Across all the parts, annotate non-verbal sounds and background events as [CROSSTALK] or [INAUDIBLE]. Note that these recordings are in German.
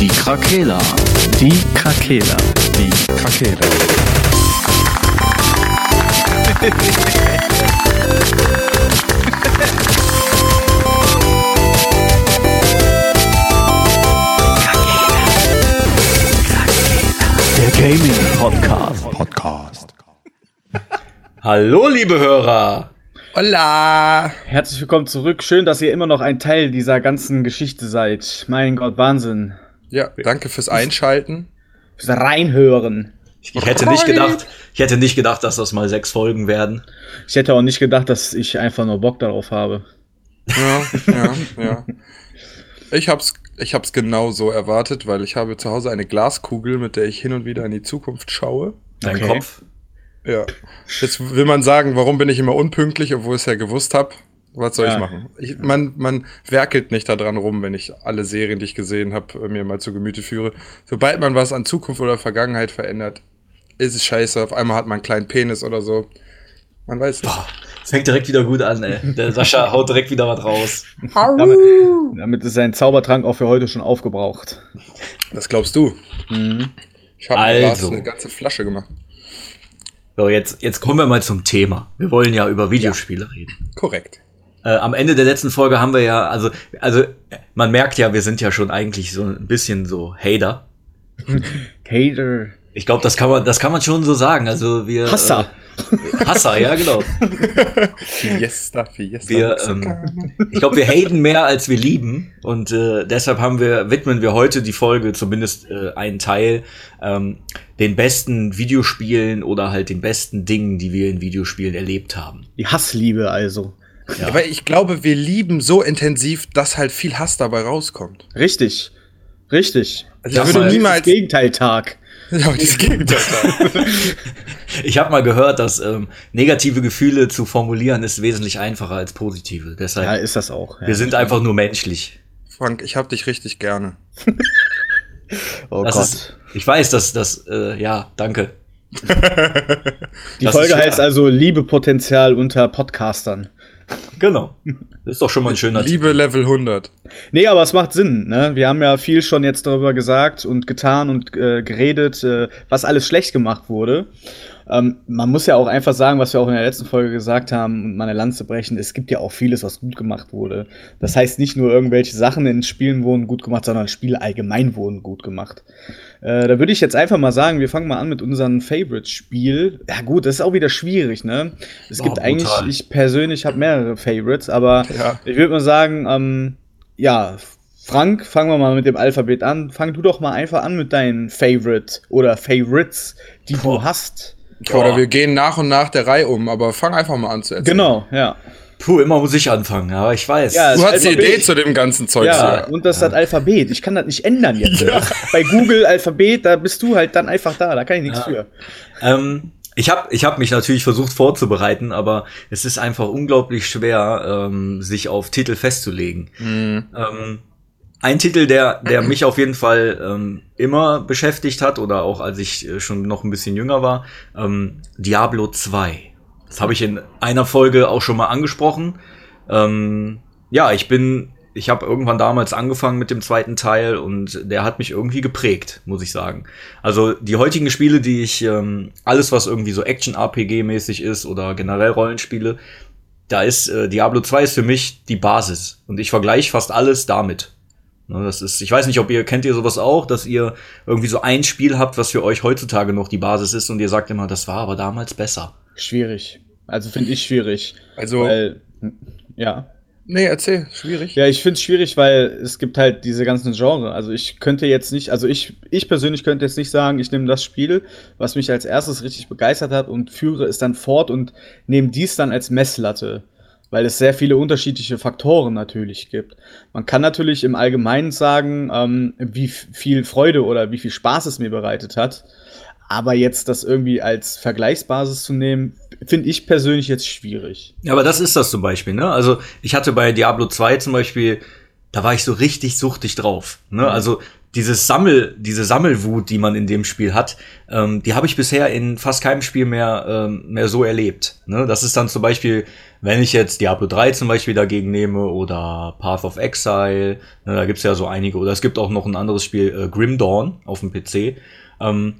Die Krakela. Die Krakela. Die Krakela. Der Gaming Podcast. Podcast. Hallo, liebe Hörer. Hola! Herzlich willkommen zurück. Schön, dass ihr immer noch ein Teil dieser ganzen Geschichte seid. Mein Gott, Wahnsinn. Ja, danke fürs Einschalten. Fürs Reinhören. Ich, ich hätte nicht gedacht, ich hätte nicht gedacht, dass das mal sechs Folgen werden. Ich hätte auch nicht gedacht, dass ich einfach nur Bock darauf habe. Ja, ja, ja. Ich hab's, ich hab's genau so erwartet, weil ich habe zu Hause eine Glaskugel, mit der ich hin und wieder in die Zukunft schaue. Dein Okay. Kopf. Ja. Jetzt will man sagen, warum bin ich immer unpünktlich, obwohl ich es ja gewusst habe. Was soll Ja. ich machen? Ich, man, man werkelt nicht daran rum, wenn ich alle Serien, die ich gesehen habe, mir mal zu Gemüte führe. Sobald man was an Zukunft oder Vergangenheit verändert, ist es scheiße. Auf einmal hat man einen kleinen Penis oder so. Man weiß nicht. Boah, es fängt direkt wieder gut an, ey. Der Sascha [LAUGHS] haut direkt wieder was raus. Damit, damit ist sein Zaubertrank auch für heute schon aufgebraucht. Das glaubst du. Ich habe Also. eine ganze Flasche gemacht. So, jetzt, jetzt kommen wir mal zum Thema. Wir wollen ja über Videospiele reden. Korrekt. Äh, am Ende der letzten Folge haben wir ja, also, also, man merkt ja, wir sind ja schon eigentlich so ein bisschen so Hater. [LAUGHS] Hater. Ich glaube, das kann man, das kann man schon so sagen. Also wir. Hasser. Äh, Hasser, ja, genau. [LAUGHS] Fiesta, Fiesta. Wir, ähm, ich glaube, wir haten mehr als wir lieben und äh, deshalb haben wir widmen wir heute die Folge zumindest äh, einen Teil ähm, den besten Videospielen oder halt den besten Dingen, die wir in Videospielen erlebt haben. Die Hassliebe also. Aber ich glaube, wir lieben so intensiv, dass halt viel Hass dabei rauskommt. Richtig. Richtig. Also ich Das würde ist niemals- das Gegenteil-Tag. [LAUGHS] Ja, das Gegenteil. [LAUGHS] Ich habe mal gehört, dass ähm, negative Gefühle zu formulieren ist wesentlich einfacher als positive. Deshalb Ja, ist das auch. Ja. wir sind einfach nur menschlich. Frank, ich hab dich richtig gerne. [LAUGHS] oh Das Gott. ist, ich weiß, dass das äh, ja danke. Die das Folge heißt also Liebepotenzial unter Podcastern. Genau. Das ist doch schon mal ein schöner Liebe Level 100. Nee, aber es macht Sinn. Ne? Wir haben ja viel schon jetzt darüber gesagt und getan und äh, geredet, äh, was alles schlecht gemacht wurde. Ähm, man muss ja auch einfach sagen, was wir auch in der letzten Folge gesagt haben und meine Lanze brechen, es gibt ja auch vieles, was gut gemacht wurde. Das heißt, nicht nur irgendwelche Sachen in Spielen wurden gut gemacht, sondern Spiele allgemein wurden gut gemacht. Äh, da würde ich jetzt einfach mal sagen, wir fangen mal an mit unserem Favorite-Spiel. Ja gut, das ist auch wieder schwierig, ne? Es Oh, gibt eigentlich, brutal. ich persönlich habe mehrere Favorites, aber Ja. ich würde mal sagen, ähm, ja, Frank, fangen wir mal mit dem Alphabet an. Fang du doch mal einfach an mit deinen Favorite oder Favorites, die du hast. Oder wir gehen nach und nach der Reihe um, aber fang einfach mal an zu erzählen. Genau, ja. Puh, immer muss ich anfangen, aber ich weiß. Ja, Du hast die. Idee zu dem ganzen Zeug. Ja, Ja. und das ist das Alphabet. Ich kann das nicht ändern jetzt. Bei Google Alphabet, da bist du halt dann einfach da. Da kann ich nichts für. Ähm, ich habe ich hab mich natürlich versucht vorzubereiten, aber es ist einfach unglaublich schwer, ähm, sich auf Titel festzulegen. Ähm, ein Titel, der, der mich auf jeden Fall ähm, immer beschäftigt hat, oder auch als ich äh, schon noch ein bisschen jünger war, ähm, Diablo 2. Das habe ich in einer Folge auch schon mal angesprochen. Ähm, ja, ich bin, ich habe irgendwann damals angefangen mit dem zweiten Teil und der hat mich irgendwie geprägt, muss ich sagen. Also die heutigen Spiele, die ich, ähm, alles was irgendwie so Action-RPG-mäßig ist oder generell Rollenspiele, da ist äh, Diablo 2 ist für mich die Basis und ich vergleiche fast alles damit. Ne, das ist, ich weiß nicht, ob ihr kennt ihr sowas auch, dass ihr irgendwie so ein Spiel habt, was für euch heutzutage noch die Basis ist und ihr sagt immer, das war aber damals besser. Schwierig. Also finde ich schwierig. Also, Weil, ja. nee, erzähl, schwierig. Ja, ich finde es schwierig, weil es gibt halt diese ganzen Genre. Also ich könnte jetzt nicht, also ich, ich persönlich könnte jetzt nicht sagen, ich nehme das Spiel, was mich als erstes richtig begeistert hat und führe es dann fort und nehme dies dann als Messlatte. Weil es sehr viele unterschiedliche Faktoren natürlich gibt. Man kann natürlich im Allgemeinen sagen, ähm, wie viel Freude oder wie viel Spaß es mir bereitet hat. Aber jetzt das irgendwie als Vergleichsbasis zu nehmen, finde ich persönlich jetzt schwierig. Ja, aber das ist das zum Beispiel, ne? Also ich hatte bei Diablo 2 zum Beispiel, da war ich so richtig suchtig drauf. Ne? Also dieses Sammel, diese Sammelwut, die man in dem Spiel hat, ähm, die habe ich bisher in fast keinem Spiel mehr, ähm, mehr so erlebt. Ne? Das ist dann zum Beispiel, wenn ich jetzt Diablo 3 zum Beispiel dagegen nehme oder Path of Exile, ne, da gibt's ja so einige, oder es gibt auch noch ein anderes Spiel, äh, Grim Dawn auf dem PC. Ähm,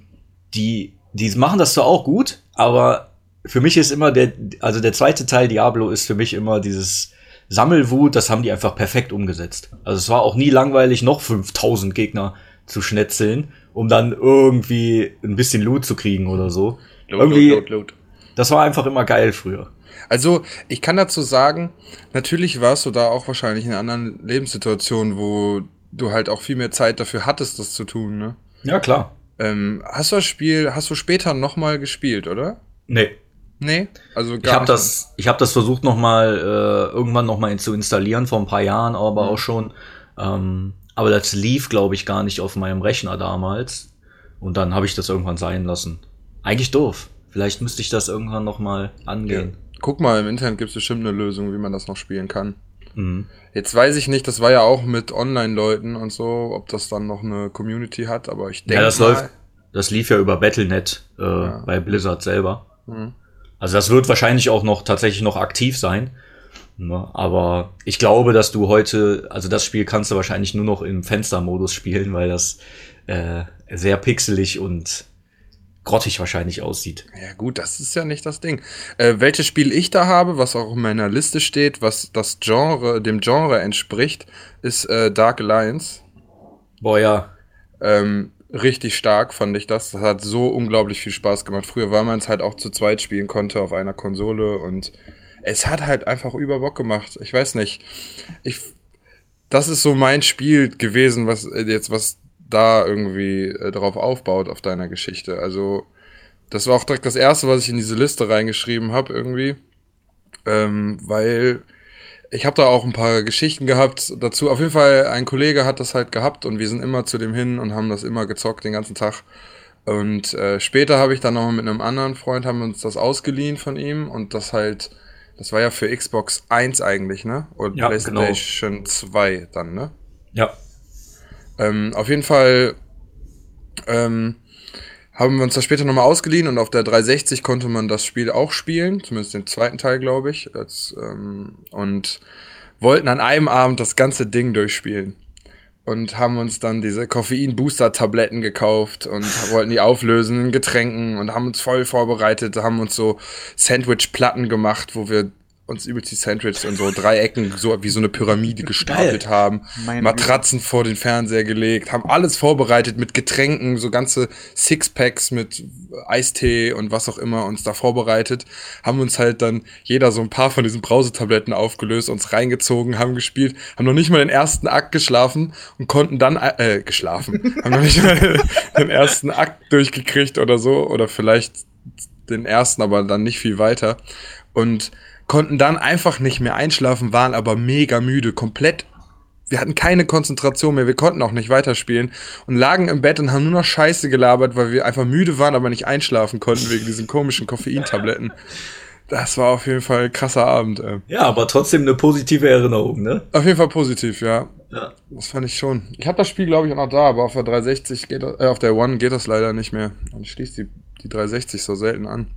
die, die machen das zwar auch gut, aber für mich ist immer der, also der zweite Teil Diablo ist für mich immer dieses Sammelwut, das haben die einfach perfekt umgesetzt. Also es war auch nie langweilig, noch 5000 Gegner zu schnetzeln, um dann irgendwie ein bisschen Loot zu kriegen oder so. Loot, irgendwie, Loot, Loot, Loot. Das war einfach immer geil früher. Also, ich kann dazu sagen, natürlich warst du da auch wahrscheinlich in anderen Lebenssituationen, wo du halt auch viel mehr Zeit dafür hattest, das zu tun, ne? Ja, klar. Ähm, hast du das Spiel, hast du später nochmal gespielt, oder? Nee. Nee, also gar ich habe das, ich habe das versucht noch mal äh, irgendwann noch mal zu installieren vor ein paar Jahren, aber mhm. auch schon. Ähm, aber das lief, glaube ich, gar nicht auf meinem Rechner damals. Und dann habe ich das irgendwann sein lassen. Eigentlich doof. Vielleicht müsste ich das irgendwann noch mal angehen. Ja. Guck mal, im Internet gibt es bestimmt eine Lösung, wie man das noch spielen kann. Mhm. Jetzt weiß ich nicht, das war ja auch mit Online-Leuten und so, ob das dann noch eine Community hat, aber ich denke. Ja, das läuft. Das lief ja über Battlenet äh, ja. bei Blizzard selber. Mhm. Also das wird wahrscheinlich auch noch tatsächlich noch aktiv sein. Ne? Aber ich glaube, dass du heute, also das Spiel kannst du wahrscheinlich nur noch im Fenstermodus spielen, weil das äh, sehr pixelig und grottig wahrscheinlich aussieht. Ja gut, das ist ja nicht das Ding. Äh, welches Spiel ich da habe, was auch in meiner Liste steht, was das Genre, dem Genre entspricht, ist äh, Dark Alliance. Boah ja. Ähm, richtig stark, fand ich das. Das hat so unglaublich viel Spaß gemacht. Früher, weil man es halt auch zu zweit spielen konnte auf einer Konsole und es hat halt einfach über Bock gemacht. Ich weiß nicht. Ich, das ist so mein Spiel gewesen, was äh, jetzt, was da irgendwie äh, drauf aufbaut auf deiner Geschichte. Also, das war auch direkt das erste, was ich in diese Liste reingeschrieben habe, irgendwie. Ähm, weil ich habe da auch ein paar Geschichten gehabt dazu. Auf jeden Fall, ein Kollege hat das halt gehabt und wir sind immer zu dem hin und haben das immer gezockt den ganzen Tag. Und äh, später habe ich dann noch mit einem anderen Freund, haben wir uns das ausgeliehen von ihm und das halt, das war ja für Xbox 1 eigentlich, ne? Und ja, PlayStation genau. 2 dann, ne? Ja. Ähm, auf jeden Fall ähm, haben wir uns das später nochmal ausgeliehen und auf der 360 konnte man das Spiel auch spielen, zumindest den zweiten Teil, glaube ich. Als, ähm, und wollten an einem Abend das ganze Ding durchspielen. Und haben uns dann diese Koffein-Booster-Tabletten gekauft und wollten die auflösen in Getränken und haben uns voll vorbereitet, haben uns so Sandwich-Platten gemacht, wo wir uns übelst die Sandwiches und so Dreiecken, so wie so eine Pyramide gestapelt Geil. haben, Meine Matratzen Güte. vor den Fernseher gelegt, haben alles vorbereitet mit Getränken, so ganze Sixpacks mit Eistee und was auch immer uns da vorbereitet, haben uns halt dann jeder so ein paar von diesen Brausetabletten aufgelöst, uns reingezogen, haben gespielt, haben noch nicht mal den ersten Akt geschlafen und konnten dann, äh, geschlafen, [LAUGHS] haben noch nicht mal den ersten Akt durchgekriegt oder so, oder vielleicht den ersten, aber dann nicht viel weiter. Und konnten dann einfach nicht mehr einschlafen, waren aber mega müde, komplett. Wir hatten keine Konzentration mehr, wir konnten auch nicht weiterspielen und lagen im Bett und haben nur noch Scheiße gelabert, weil wir einfach müde waren, aber nicht einschlafen konnten wegen diesen komischen Koffeintabletten. Das war auf jeden Fall ein krasser Abend. Ey. Ja, aber trotzdem eine positive Erinnerung, ne? Auf jeden Fall positiv, ja. Ja. Das fand ich schon. Ich habe das Spiel, glaube ich, auch noch da, aber auf der 360 geht das, äh, auf der One geht das leider nicht mehr. Und schließt die, die 360 so selten an.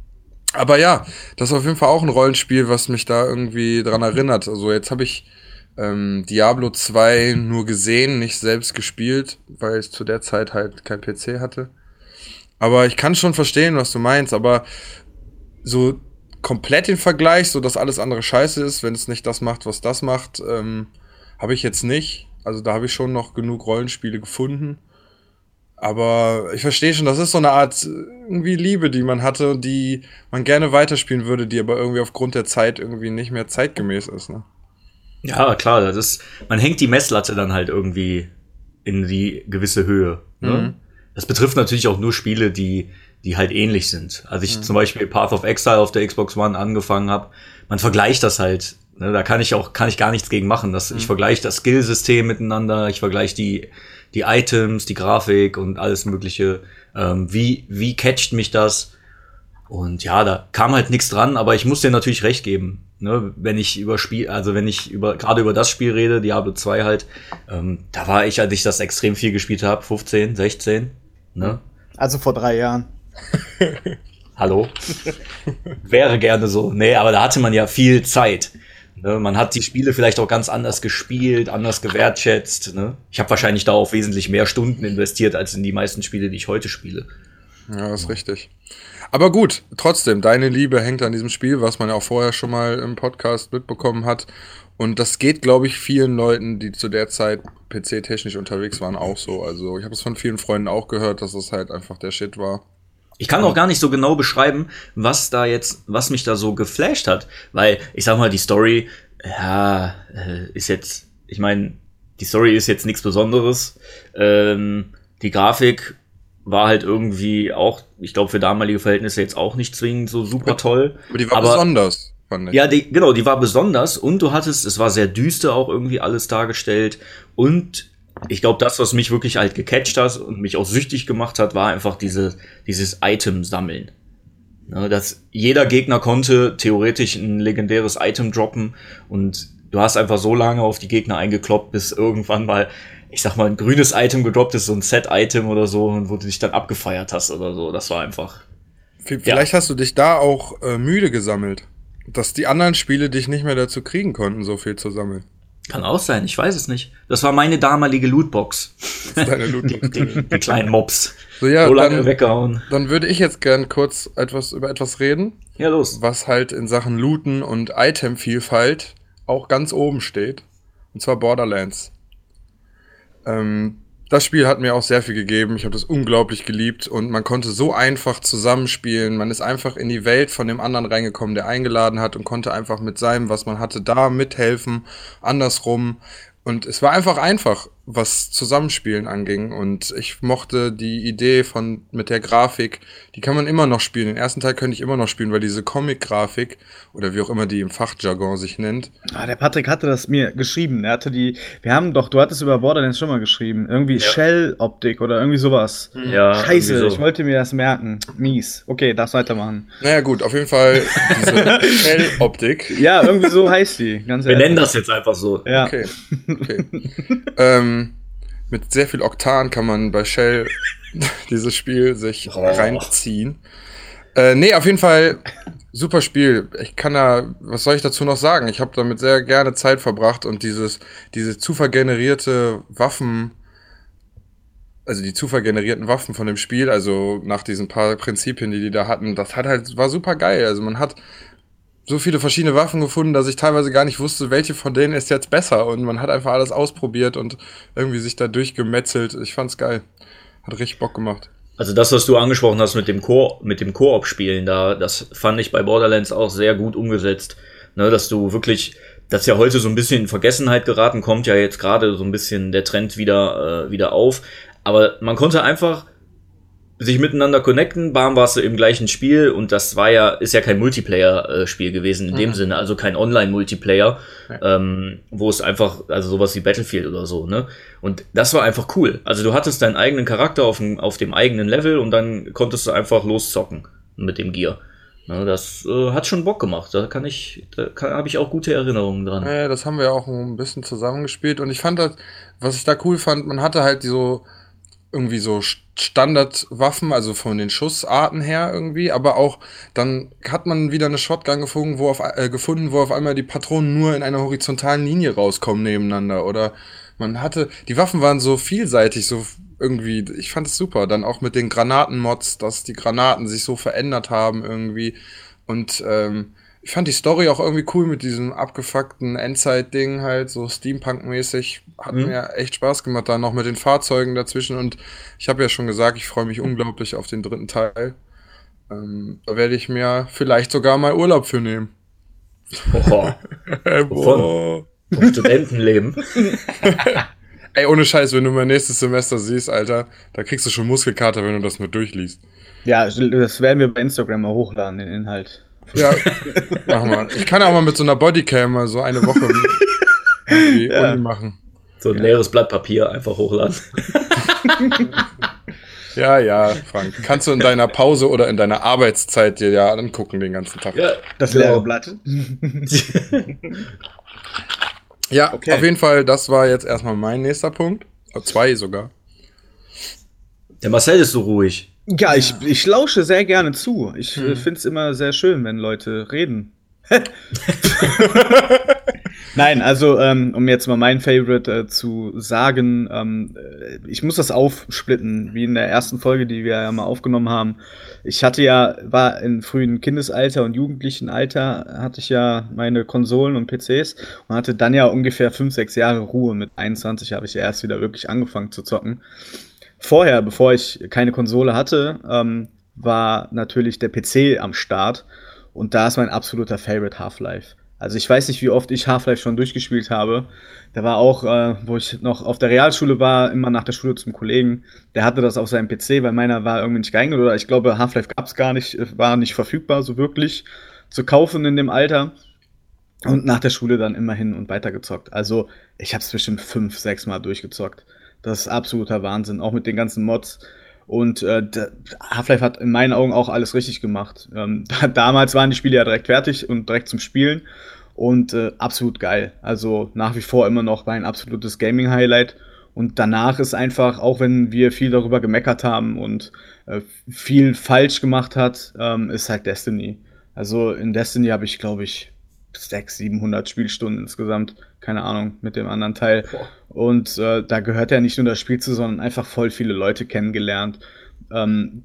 Aber ja, das ist auf jeden Fall auch ein Rollenspiel, was mich da irgendwie dran erinnert. Also jetzt habe ich ähm, Diablo 2 nur gesehen, nicht selbst gespielt, weil ich zu der Zeit halt kein PC hatte. Aber ich kann schon verstehen, was du meinst, aber so komplett den Vergleich, so dass alles andere scheiße ist, wenn es nicht das macht, was das macht, ähm, habe ich jetzt nicht. Also da habe ich schon noch genug Rollenspiele gefunden. Aber ich verstehe schon, das ist so eine Art irgendwie Liebe, die man hatte, die man gerne weiterspielen würde, die aber irgendwie aufgrund der Zeit irgendwie nicht mehr zeitgemäß ist. Ne? Ja, klar, das ist, man hängt die Messlatte dann halt irgendwie in die gewisse Höhe. Ne? Mhm. Das betrifft natürlich auch nur Spiele, die, die halt ähnlich sind. Als ich mhm. zum Beispiel Path of Exile auf der Xbox One angefangen habe, man vergleicht das halt. Ne? Da kann ich auch, kann ich gar nichts gegen machen. Das, mhm. Ich vergleiche das Skillsystem miteinander, ich vergleiche die die Items, die Grafik und alles Mögliche. Ähm, wie, wie catcht mich das? Und ja, da kam halt nichts dran, aber ich muss dir natürlich recht geben. Ne, wenn ich über Spiel, also wenn ich über gerade über das Spiel rede, Diablo 2 halt, ähm, da war ich, als ich das extrem viel gespielt habe, 15, 16. Ne? Also vor drei Jahren. [LAUGHS] Hallo? Wäre gerne so. Nee, aber da hatte man ja viel Zeit. Ne? Man hat die Spiele vielleicht auch ganz anders gespielt, anders gewertschätzt. Ne? Ich habe wahrscheinlich da auch wesentlich mehr Stunden investiert als in die meisten Spiele, die ich heute spiele. Ja, das ist richtig. Aber gut, trotzdem, deine Liebe hängt an diesem Spiel, was man ja auch vorher schon mal im Podcast mitbekommen hat. Und das geht, glaube ich, vielen Leuten, die zu der Zeit PC-technisch unterwegs waren, auch so. Also ich habe es von vielen Freunden auch gehört, dass es halt einfach der Shit war. Ich kann auch gar nicht so genau beschreiben, was da jetzt, was mich da so geflasht hat, weil ich sag mal, die Story, ja, äh, ist jetzt, ich meine, die Story ist jetzt nichts Besonderes. Ähm, die Grafik war halt irgendwie auch, ich glaube, für damalige Verhältnisse jetzt auch nicht zwingend so super toll. Aber die war aber, besonders. Fand ich. Ja, die, genau, die war besonders und du hattest, es war sehr düster auch irgendwie alles dargestellt und ich glaube, das, was mich wirklich halt gecatcht hat und mich auch süchtig gemacht hat, war einfach diese, dieses Item sammeln. Ne, dass jeder Gegner konnte theoretisch ein legendäres Item droppen und du hast einfach so lange auf die Gegner eingekloppt, bis irgendwann mal, ich sag mal, ein grünes Item gedroppt ist, so ein Set-Item oder so, und wo du dich dann abgefeiert hast oder so. Das war einfach. Vielleicht ja. hast du dich da auch äh, müde gesammelt. Dass die anderen Spiele dich nicht mehr dazu kriegen konnten, so viel zu sammeln. Kann auch sein, ich weiß es nicht. Das war meine damalige Lootbox. Deine Lootbox. die, [LAUGHS] die, die, kleinen Mobs. So, ja, so lange dann, weggehauen. Dann würde ich jetzt gern kurz etwas über etwas reden. Ja, los. Was halt in Sachen Looten und Itemvielfalt auch ganz oben steht. Und zwar Borderlands. Ähm, das Spiel hat mir auch sehr viel gegeben. Ich habe das unglaublich geliebt und man konnte so einfach zusammenspielen. Man ist einfach in die Welt von dem anderen reingekommen, der eingeladen hat und konnte einfach mit seinem, was man hatte, da mithelfen. Andersrum. Und es war einfach einfach, was Zusammenspielen anging. Und ich mochte die Idee von mit der Grafik, die kann man immer noch spielen. Den ersten Teil könnte ich immer noch spielen, weil diese Comic-Grafik oder wie auch immer die im Fachjargon sich nennt. Ah, der Patrick hatte das mir geschrieben. Er hatte die, wir haben doch, du hattest über Borderlands schon mal geschrieben. Irgendwie ja. Shell-Optik oder irgendwie sowas. Mhm. Ja. Scheiße, so. ich wollte mir das merken. Mies. Okay, darfst weitermachen. Naja, gut, auf jeden Fall diese [LAUGHS] Shell-Optik. Ja, irgendwie so heißt die. Ganz wir nennen das jetzt einfach so. Ja. Okay. [LAUGHS] okay. ähm, mit sehr viel Oktan kann man bei Shell [LAUGHS] dieses Spiel sich oh. reinziehen. Äh, nee, auf jeden Fall super Spiel. Ich kann da, was soll ich dazu noch sagen? Ich habe damit sehr gerne Zeit verbracht und dieses, diese zufallgenerierte Waffen, also die zufallgenerierten Waffen von dem Spiel, also nach diesen paar Prinzipien, die die da hatten, das hat halt, war super geil. Also man hat so viele verschiedene Waffen gefunden, dass ich teilweise gar nicht wusste, welche von denen ist jetzt besser. Und man hat einfach alles ausprobiert und irgendwie sich da durchgemetzelt. Ich fand's geil. Hat richtig Bock gemacht. Also das, was du angesprochen hast mit dem Koop, mit dem Koop-Spielen, da, das fand ich bei Borderlands auch sehr gut umgesetzt. Ne, dass du wirklich, das ja heute so ein bisschen in Vergessenheit geraten, kommt ja jetzt gerade so ein bisschen der Trend wieder, äh, wieder auf. Aber man konnte einfach sich miteinander connecten, bam, warst du im gleichen Spiel und das war ja, ist ja kein Multiplayer-Spiel gewesen in mhm. dem Sinne, also kein Online-Multiplayer, ja. ähm, wo es einfach, also sowas wie Battlefield oder so, ne? Und das war einfach cool. Also du hattest deinen eigenen Charakter auf dem, auf dem eigenen Level und dann konntest du einfach loszocken mit dem Gear. Ne, das äh, hat schon Bock gemacht. Da kann ich, da habe ich auch gute Erinnerungen dran. Ja, das haben wir auch ein bisschen zusammengespielt und ich fand das, was ich da cool fand, man hatte halt so irgendwie so Standardwaffen, also von den Schussarten her irgendwie, aber auch dann hat man wieder eine Shotgun gefunden, wo auf, äh, gefunden, wo auf einmal die Patronen nur in einer horizontalen Linie rauskommen nebeneinander oder? Man hatte, die Waffen waren so vielseitig, so irgendwie, ich fand es super, dann auch mit den Granatenmods, dass die Granaten sich so verändert haben irgendwie. Und ähm, ich fand die Story auch irgendwie cool mit diesem abgefuckten Endzeit-Ding halt, so Steampunk-mäßig. Hat mhm. mir echt Spaß gemacht, da noch mit den Fahrzeugen dazwischen. Und ich habe ja schon gesagt, ich freue mich unglaublich auf den dritten Teil. Ähm, da werde ich mir vielleicht sogar mal Urlaub für nehmen. Boah. [LAUGHS] Boah. Vom Studentenleben. [LAUGHS] Ey, ohne Scheiß, wenn du mein nächstes Semester siehst, Alter, da kriegst du schon Muskelkater, wenn du das nur durchliest. Ja, das werden wir bei Instagram mal hochladen, den Inhalt. Ja, machen wir. Ich kann auch mal mit so einer Bodycam mal so eine Woche [LAUGHS] irgendwie ja. machen. So ein leeres Blatt Papier einfach hochladen. [LAUGHS] Ja, ja, Frank. Kannst du in deiner Pause oder in deiner Arbeitszeit dir ja angucken den ganzen Tag. Ja, Das genau. leere Blatt. [LAUGHS] Ja, Okay. auf jeden Fall, das war jetzt erstmal mein nächster Punkt. Äh, Zwei sogar. Der Marcel ist so ruhig. Ja, ich, ich lausche sehr gerne zu. Ich finde es immer sehr schön, wenn Leute reden. [LAUGHS] Nein, also ähm, um jetzt mal mein Favorite äh, zu sagen, ähm, äh, ich muss das aufsplitten, wie in der ersten Folge, die wir ja mal aufgenommen haben. Ich hatte ja, war in frühen Kindesalter und jugendlichen Alter, hatte ich ja meine Konsolen und PCs und hatte dann ja ungefähr fünf, sechs Jahre Ruhe. Mit 21 habe ich ja erst wieder wirklich angefangen zu zocken vorher, bevor ich keine Konsole hatte, ähm, war natürlich der PC am Start. Und da ist mein absoluter Favorite Half-Life. Also ich weiß nicht, wie oft ich Half-Life schon durchgespielt habe. Da war auch, äh, wo ich noch auf der Realschule war, immer nach der Schule zum Kollegen. Der hatte das auf seinem PC, weil meiner war irgendwie nicht geeignet. Oder ich glaube, Half-Life gab es gar nicht, äh, war nicht verfügbar, so wirklich zu kaufen in dem Alter. Und nach der Schule dann immer hin und weiter gezockt. Also ich habe es bestimmt fünf, sechs Mal durchgezockt. Das ist absoluter Wahnsinn, auch mit den ganzen Mods. Und äh, Half-Life hat in meinen Augen auch alles richtig gemacht. Ähm, [LAUGHS] da, damals waren die Spiele ja direkt fertig und direkt zum Spielen. Und äh, absolut geil. Also nach wie vor immer noch mein absolutes Gaming-Highlight. Und danach ist einfach, auch wenn wir viel darüber gemeckert haben und äh, viel falsch gemacht hat, ähm, ist halt Destiny. Also in Destiny habe ich, glaube ich, 600, 700 Spielstunden insgesamt. Keine Ahnung, mit dem anderen Teil. Und äh, da gehört ja nicht nur das Spiel zu, sondern einfach voll viele Leute kennengelernt. Ähm,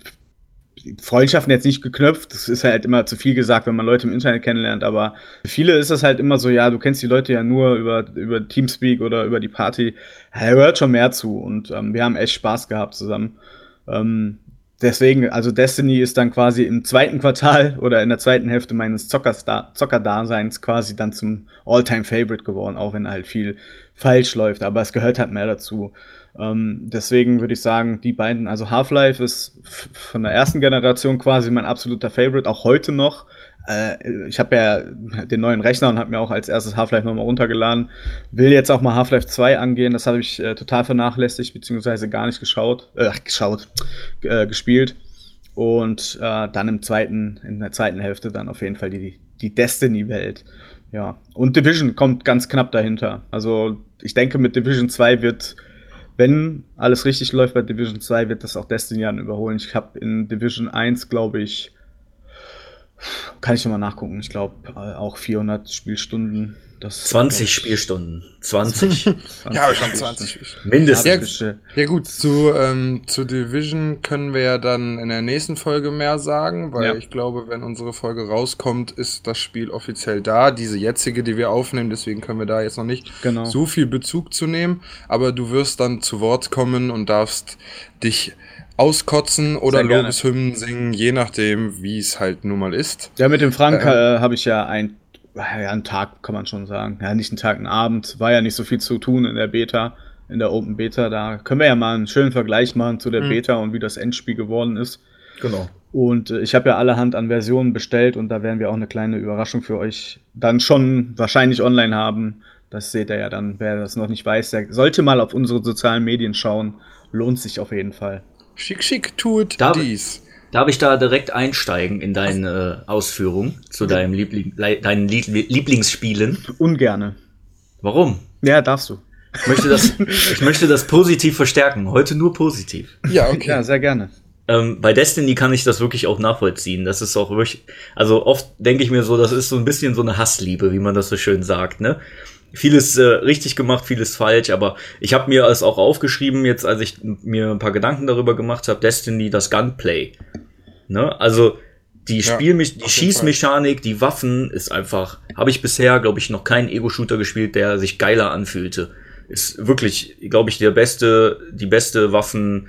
Freundschaften jetzt nicht geknöpft, das ist halt immer zu viel gesagt, wenn man Leute im Internet kennenlernt, aber für viele ist das halt immer so, ja, du kennst die Leute ja nur über, über Teamspeak oder über die Party. Da gehört schon mehr zu und ähm, wir haben echt Spaß gehabt zusammen. Ähm, deswegen, also Destiny ist dann quasi im zweiten Quartal [LAUGHS] oder in der zweiten Hälfte meines Zockerdaseins quasi dann zum All-Time-Favorite geworden, auch wenn halt viel falsch läuft, aber es gehört halt mehr dazu. Ähm, deswegen würde ich sagen, die beiden, also Half-Life ist von der ersten Generation quasi mein absoluter Favorite, auch heute noch. Äh, ich habe ja den neuen Rechner und habe mir auch als erstes Half-Life nochmal runtergeladen. Will jetzt auch mal Half-Life 2 angehen, das habe ich äh, total vernachlässigt, beziehungsweise gar nicht geschaut, äh, geschaut, äh, gespielt. Und äh, dann im zweiten, in der zweiten Hälfte dann auf jeden Fall die, die Destiny-Welt. Ja. Und Division kommt ganz knapp dahinter. Also ich denke, mit Division 2 wird, wenn alles richtig läuft bei Division 2, wird das auch Destiny dann überholen. Ich habe in Division 1, glaube ich, kann ich nochmal nachgucken. Ich glaube äh, auch 400 Spielstunden. Das 20 Spielstunden. 20. Ja, aber schon 20. Mindestens. Ja, ja gut, zu, ähm, zu Division können wir ja dann in der nächsten Folge mehr sagen, weil Ja. ich glaube, wenn unsere Folge rauskommt, ist das Spiel offiziell da, diese jetzige, die wir aufnehmen, deswegen können wir da jetzt noch nicht Genau. so viel Bezug zu nehmen, aber du wirst dann zu Wort kommen und darfst dich auskotzen oder. Lobeshymnen singen, je nachdem, wie es halt nun mal ist. Ja, mit dem Frank Äh, äh, habe ich ja ein, ja, einen Tag, kann man schon sagen. Ja, nicht einen Tag, einen Abend. War ja nicht so viel zu tun in der Beta, in der Open Beta. Da können wir ja mal einen schönen Vergleich machen zu der Mhm. Beta und wie das Endspiel geworden ist. Genau. Und äh, ich habe ja allerhand an Versionen bestellt und da werden wir auch eine kleine Überraschung für euch dann schon wahrscheinlich online haben. Das seht ihr ja dann, wer das noch nicht weiß, der sollte mal auf unsere sozialen Medien schauen. Lohnt sich auf jeden Fall. Schick, schick, tut Darf- dies. Darf ich da direkt einsteigen in deine äh, Ausführung zu deinem Liebling, deinen Lieb Lieblingsspielen? Ungerne. Warum? Ja, darfst du. Ich möchte das, ich möchte das positiv verstärken. Heute nur positiv. Ja, okay. Ja, sehr gerne. Ähm, bei Destiny kann ich das wirklich auch nachvollziehen. Das ist auch wirklich, also oft denke ich mir so, das ist so ein bisschen so eine Hassliebe, wie man das so schön sagt, ne? Vieles äh, richtig gemacht, vieles falsch, aber ich habe mir es auch aufgeschrieben, jetzt als ich mir ein paar Gedanken darüber gemacht habe, Destiny, das Gunplay. Ne? Also die Ja, Spielmech die Schießmechanik, die Waffen ist einfach, habe ich bisher, glaube ich, noch keinen Ego-Shooter gespielt, der sich geiler anfühlte. Ist wirklich, glaube ich, der beste, die beste Waffen,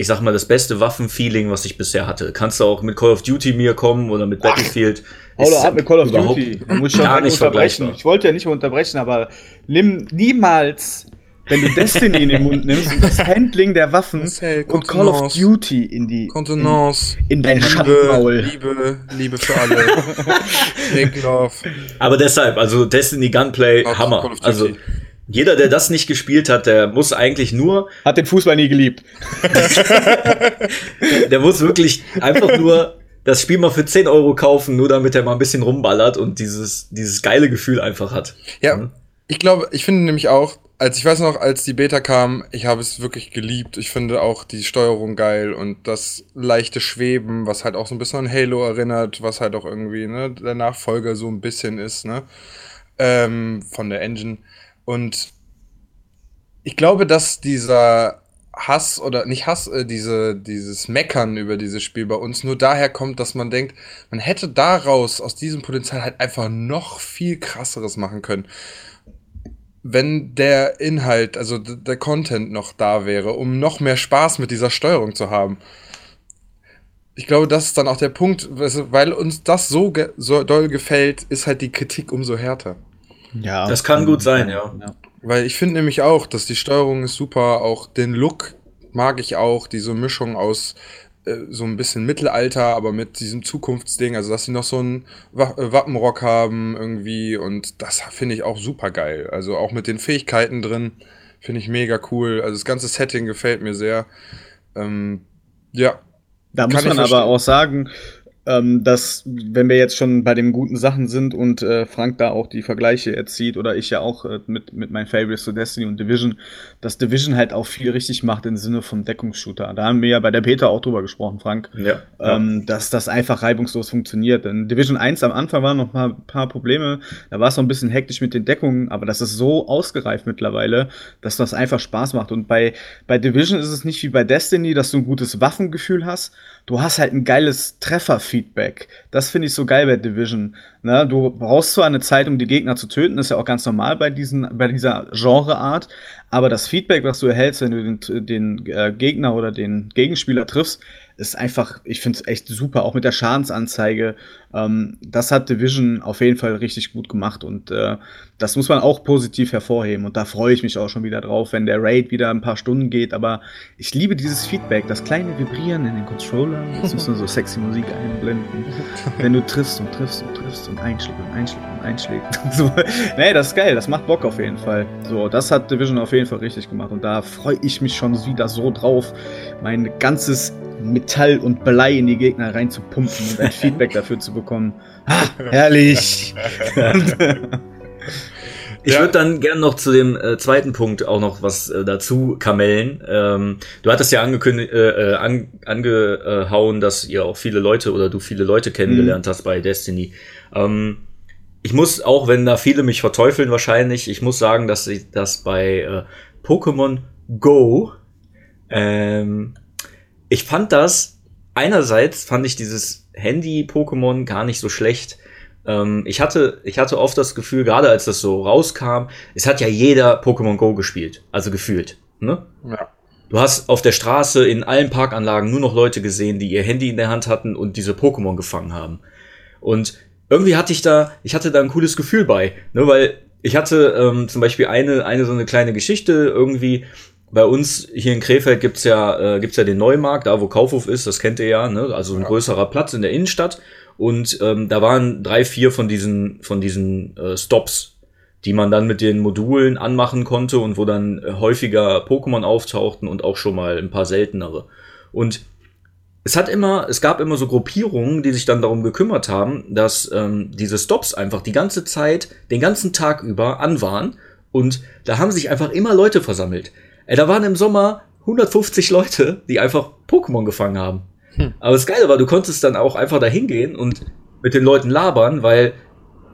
ich sag mal, das beste Waffenfeeling, was ich bisher hatte. Kannst du auch mit Call of Duty mir kommen oder mit Battlefield. Ist ab mit Call of Duty. Man muss schon gar nicht unterbrechen. vergleichbar. Ich wollte ja nicht unterbrechen, aber nimm niemals, wenn du Destiny in den Mund nimmst und das [LAUGHS] Handling der Waffen Marcel, und Call of. Duty in die Kontenance. in, in dein Liebe, Schattenmaul. Liebe, Liebe für alle. [LAUGHS] Aber deshalb, also Destiny Gunplay, Hammer. of Duty. Also Jeder, der das nicht gespielt hat, der muss eigentlich nur. Hat den Fußball nie geliebt. [LAUGHS] der muss wirklich einfach nur das Spiel mal für 10 Euro kaufen, nur damit er mal ein bisschen rumballert und dieses, dieses geile Gefühl einfach hat. Ja, mhm. ich glaube, ich finde nämlich auch, als ich weiß noch, als die Beta kam, ich habe es wirklich geliebt. Ich finde auch die Steuerung geil und das leichte Schweben, was halt auch so ein bisschen an Halo erinnert, was halt auch irgendwie ne, der Nachfolger so ein bisschen ist, ne? Ähm, von der Engine. Und ich glaube, dass dieser Hass oder nicht Hass, äh, diese, dieses Meckern über dieses Spiel bei uns nur daher kommt, dass man denkt, man hätte daraus, aus diesem Potenzial halt einfach noch viel krasseres machen können. Wenn der Inhalt, also der Content noch da wäre, um noch mehr Spaß mit dieser Steuerung zu haben. Ich glaube, das ist dann auch der Punkt, weil uns das so, so doll gefällt, ist halt die Kritik umso härter. Ja. Das kann gut sein, ja. ja. Weil ich finde nämlich auch, dass die Steuerung ist super, auch den Look mag ich auch, diese Mischung aus äh, so ein bisschen Mittelalter, aber mit diesem Zukunftsding, also dass sie noch so einen Wa äh, Wappenrock haben irgendwie und das finde ich auch super geil. Also auch mit den Fähigkeiten drin, finde ich mega cool. Also das ganze Setting gefällt mir sehr. Ähm, ja. Da muss man aber auch sagen, ähm, dass, wenn wir jetzt schon bei den guten Sachen sind und äh, Frank da auch die Vergleiche erzieht oder ich ja auch äh, mit, mit meinen Favorites zu Destiny und Division, dass Division halt auch viel richtig macht im Sinne vom Deckungsshooter. Da haben wir ja bei der Beta auch drüber gesprochen, Frank, ja, ähm, ja. dass das einfach reibungslos funktioniert. In Division 1 am Anfang waren noch ein paar, paar Probleme, da war es noch ein bisschen hektisch mit den Deckungen, aber das ist so ausgereift mittlerweile, dass das einfach Spaß macht. Und bei, bei Division ist es nicht wie bei Destiny, dass du ein gutes Waffengefühl hast, du hast halt ein geiles Trefferfeedback. Das finde ich so geil bei Division. Ne? Du brauchst zwar eine Zeit, um die Gegner zu töten, ist ja auch ganz normal bei, diesen, bei dieser Genreart, aber das Feedback, was du erhältst, wenn du den, den äh, Gegner oder den Gegenspieler triffst, ist einfach, ich finde es echt super, auch mit der Schadensanzeige. Ähm, das hat Division auf jeden Fall richtig gut gemacht und äh, das muss man auch positiv hervorheben. Und da freue ich mich auch schon wieder drauf, wenn der Raid wieder ein paar Stunden geht. Aber ich liebe dieses Feedback, das kleine Vibrieren in den Controllern. Jetzt muss man so sexy Musik einblenden. wenn du triffst und triffst und triffst und einschlägt und einschlägt und einschlägt. [LAUGHS] so. Nee, das ist geil, das macht Bock auf jeden Fall. So, das hat Division auf jeden Fall richtig gemacht. Und da freue ich mich schon wieder so drauf, mein ganzes Metall und Blei in die Gegner reinzupumpen und ein [LAUGHS] Feedback dafür zu bekommen. Ah, herrlich! [LAUGHS] Ich ja. würde dann gerne noch zu dem äh, zweiten Punkt auch noch was äh, dazu kamellen. Ähm, du hattest ja angekündigt, äh, äh, an, angehauen, dass ihr auch viele Leute oder du viele Leute kennengelernt mhm. hast bei Destiny. Ähm, ich muss, auch wenn da viele mich verteufeln wahrscheinlich, ich muss sagen, dass ich das bei äh, Pokémon Go ähm, ich fand das, einerseits fand ich dieses Handy-Pokémon gar nicht so schlecht. Ähm, ich, hatte, ich hatte oft das Gefühl, gerade als das so rauskam, es hat ja jeder Pokémon Go gespielt, also gefühlt. Ne? Ja. Du hast auf der Straße in allen Parkanlagen nur noch Leute gesehen, die ihr Handy in der Hand hatten und diese Pokémon gefangen haben. Und irgendwie hatte ich da, ich hatte da ein cooles Gefühl bei, ne, weil ich hatte ähm, zum Beispiel eine, eine so eine kleine Geschichte irgendwie, bei uns hier in Krefeld gibt's ja, äh, gibt's ja den Neumarkt, da wo Kaufhof ist, das kennt ihr ja, ne? also ein ja. größerer Platz in der Innenstadt. Und ähm, da waren drei, vier von diesen, von diesen äh, Stops, die man dann mit den Modulen anmachen konnte und wo dann äh, häufiger Pokémon auftauchten und auch schon mal ein paar seltenere. Und es hat immer, es gab immer so Gruppierungen, die sich dann darum gekümmert haben, dass ähm, diese Stops einfach die ganze Zeit, den ganzen Tag über an waren. Und da haben sich einfach immer Leute versammelt. Ey, da waren im Sommer 150 Leute, die einfach Pokémon gefangen haben. Hm. Aber das Geile war, du konntest dann auch einfach da hingehen und mit den Leuten labern, weil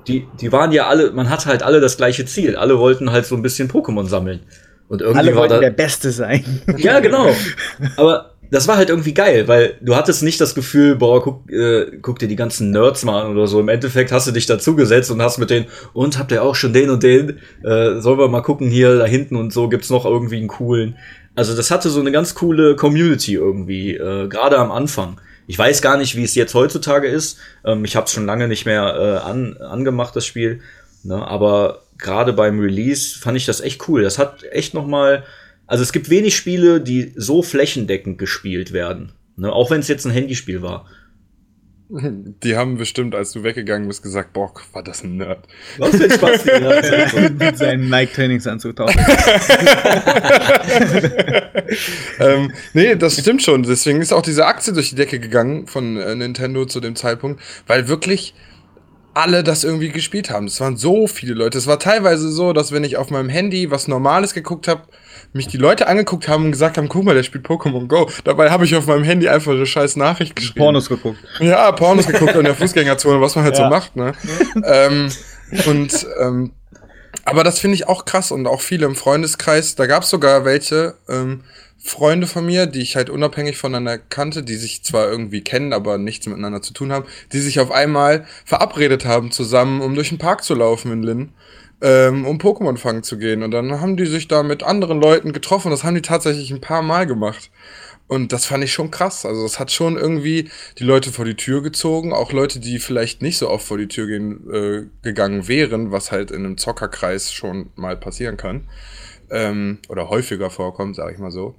die, die waren ja alle, man hatte halt alle das gleiche Ziel. Alle wollten halt so ein bisschen Pokémon sammeln. Und irgendwie alle wollten da, der Beste sein. Ja, genau. [LAUGHS] Aber das war halt irgendwie geil, weil du hattest nicht das Gefühl, boah, guck, äh, guck dir die ganzen Nerds mal an oder so. Im Endeffekt hast du dich dazugesetzt und hast mit denen, und habt ihr auch schon den und den? Äh, sollen wir mal gucken hier, da hinten und so gibt's noch irgendwie einen coolen. Also das hatte so eine ganz coole Community irgendwie, äh, gerade am Anfang. Ich weiß gar nicht, wie es jetzt heutzutage ist. Ähm, ich habe es schon lange nicht mehr äh, an, angemacht, das Spiel. Ne? Aber gerade beim Release fand ich das echt cool. Das hat echt noch mal also es gibt wenig Spiele, die so flächendeckend gespielt werden. Ne? Auch wenn es jetzt ein Handyspiel war. Die haben bestimmt, als du weggegangen bist, gesagt, boah, war das ein Nerd. Was für ein Spaß, [LAUGHS] mit seinen Nike-Trainingsanzug tauchen. [LAUGHS] ähm, nee, das stimmt schon. Deswegen ist auch diese Aktie durch die Decke gegangen von äh, Nintendo zu dem Zeitpunkt, weil wirklich alle das irgendwie gespielt haben. Es waren so viele Leute. Es war teilweise so, dass wenn ich auf meinem Handy was Normales geguckt habe, mich die Leute angeguckt haben und gesagt haben, guck mal, der spielt Pokémon Go. Dabei habe ich auf meinem Handy einfach eine scheiß Nachricht geschrieben. Pornos geguckt. Ja, Pornos geguckt in der Fußgängerzone, was man halt ja. so macht, ne? ähm, und ähm, aber das finde ich auch krass und auch viele im Freundeskreis. Da gab es sogar welche ähm, Freunde von mir, die ich halt unabhängig voneinander kannte, die sich zwar irgendwie kennen, aber nichts miteinander zu tun haben, die sich auf einmal verabredet haben zusammen, um durch den Park zu laufen in Linn ähm, um Pokémon fangen zu gehen. Und dann haben die sich da mit anderen Leuten getroffen. Das haben die tatsächlich ein paar Mal gemacht. Und das fand ich schon krass. Also es hat schon irgendwie die Leute vor die Tür gezogen, auch Leute, die vielleicht nicht so oft vor die Tür gehen, äh, gegangen wären, was halt in einem Zockerkreis schon mal passieren kann. Ähm, oder häufiger vorkommt, sage ich mal so.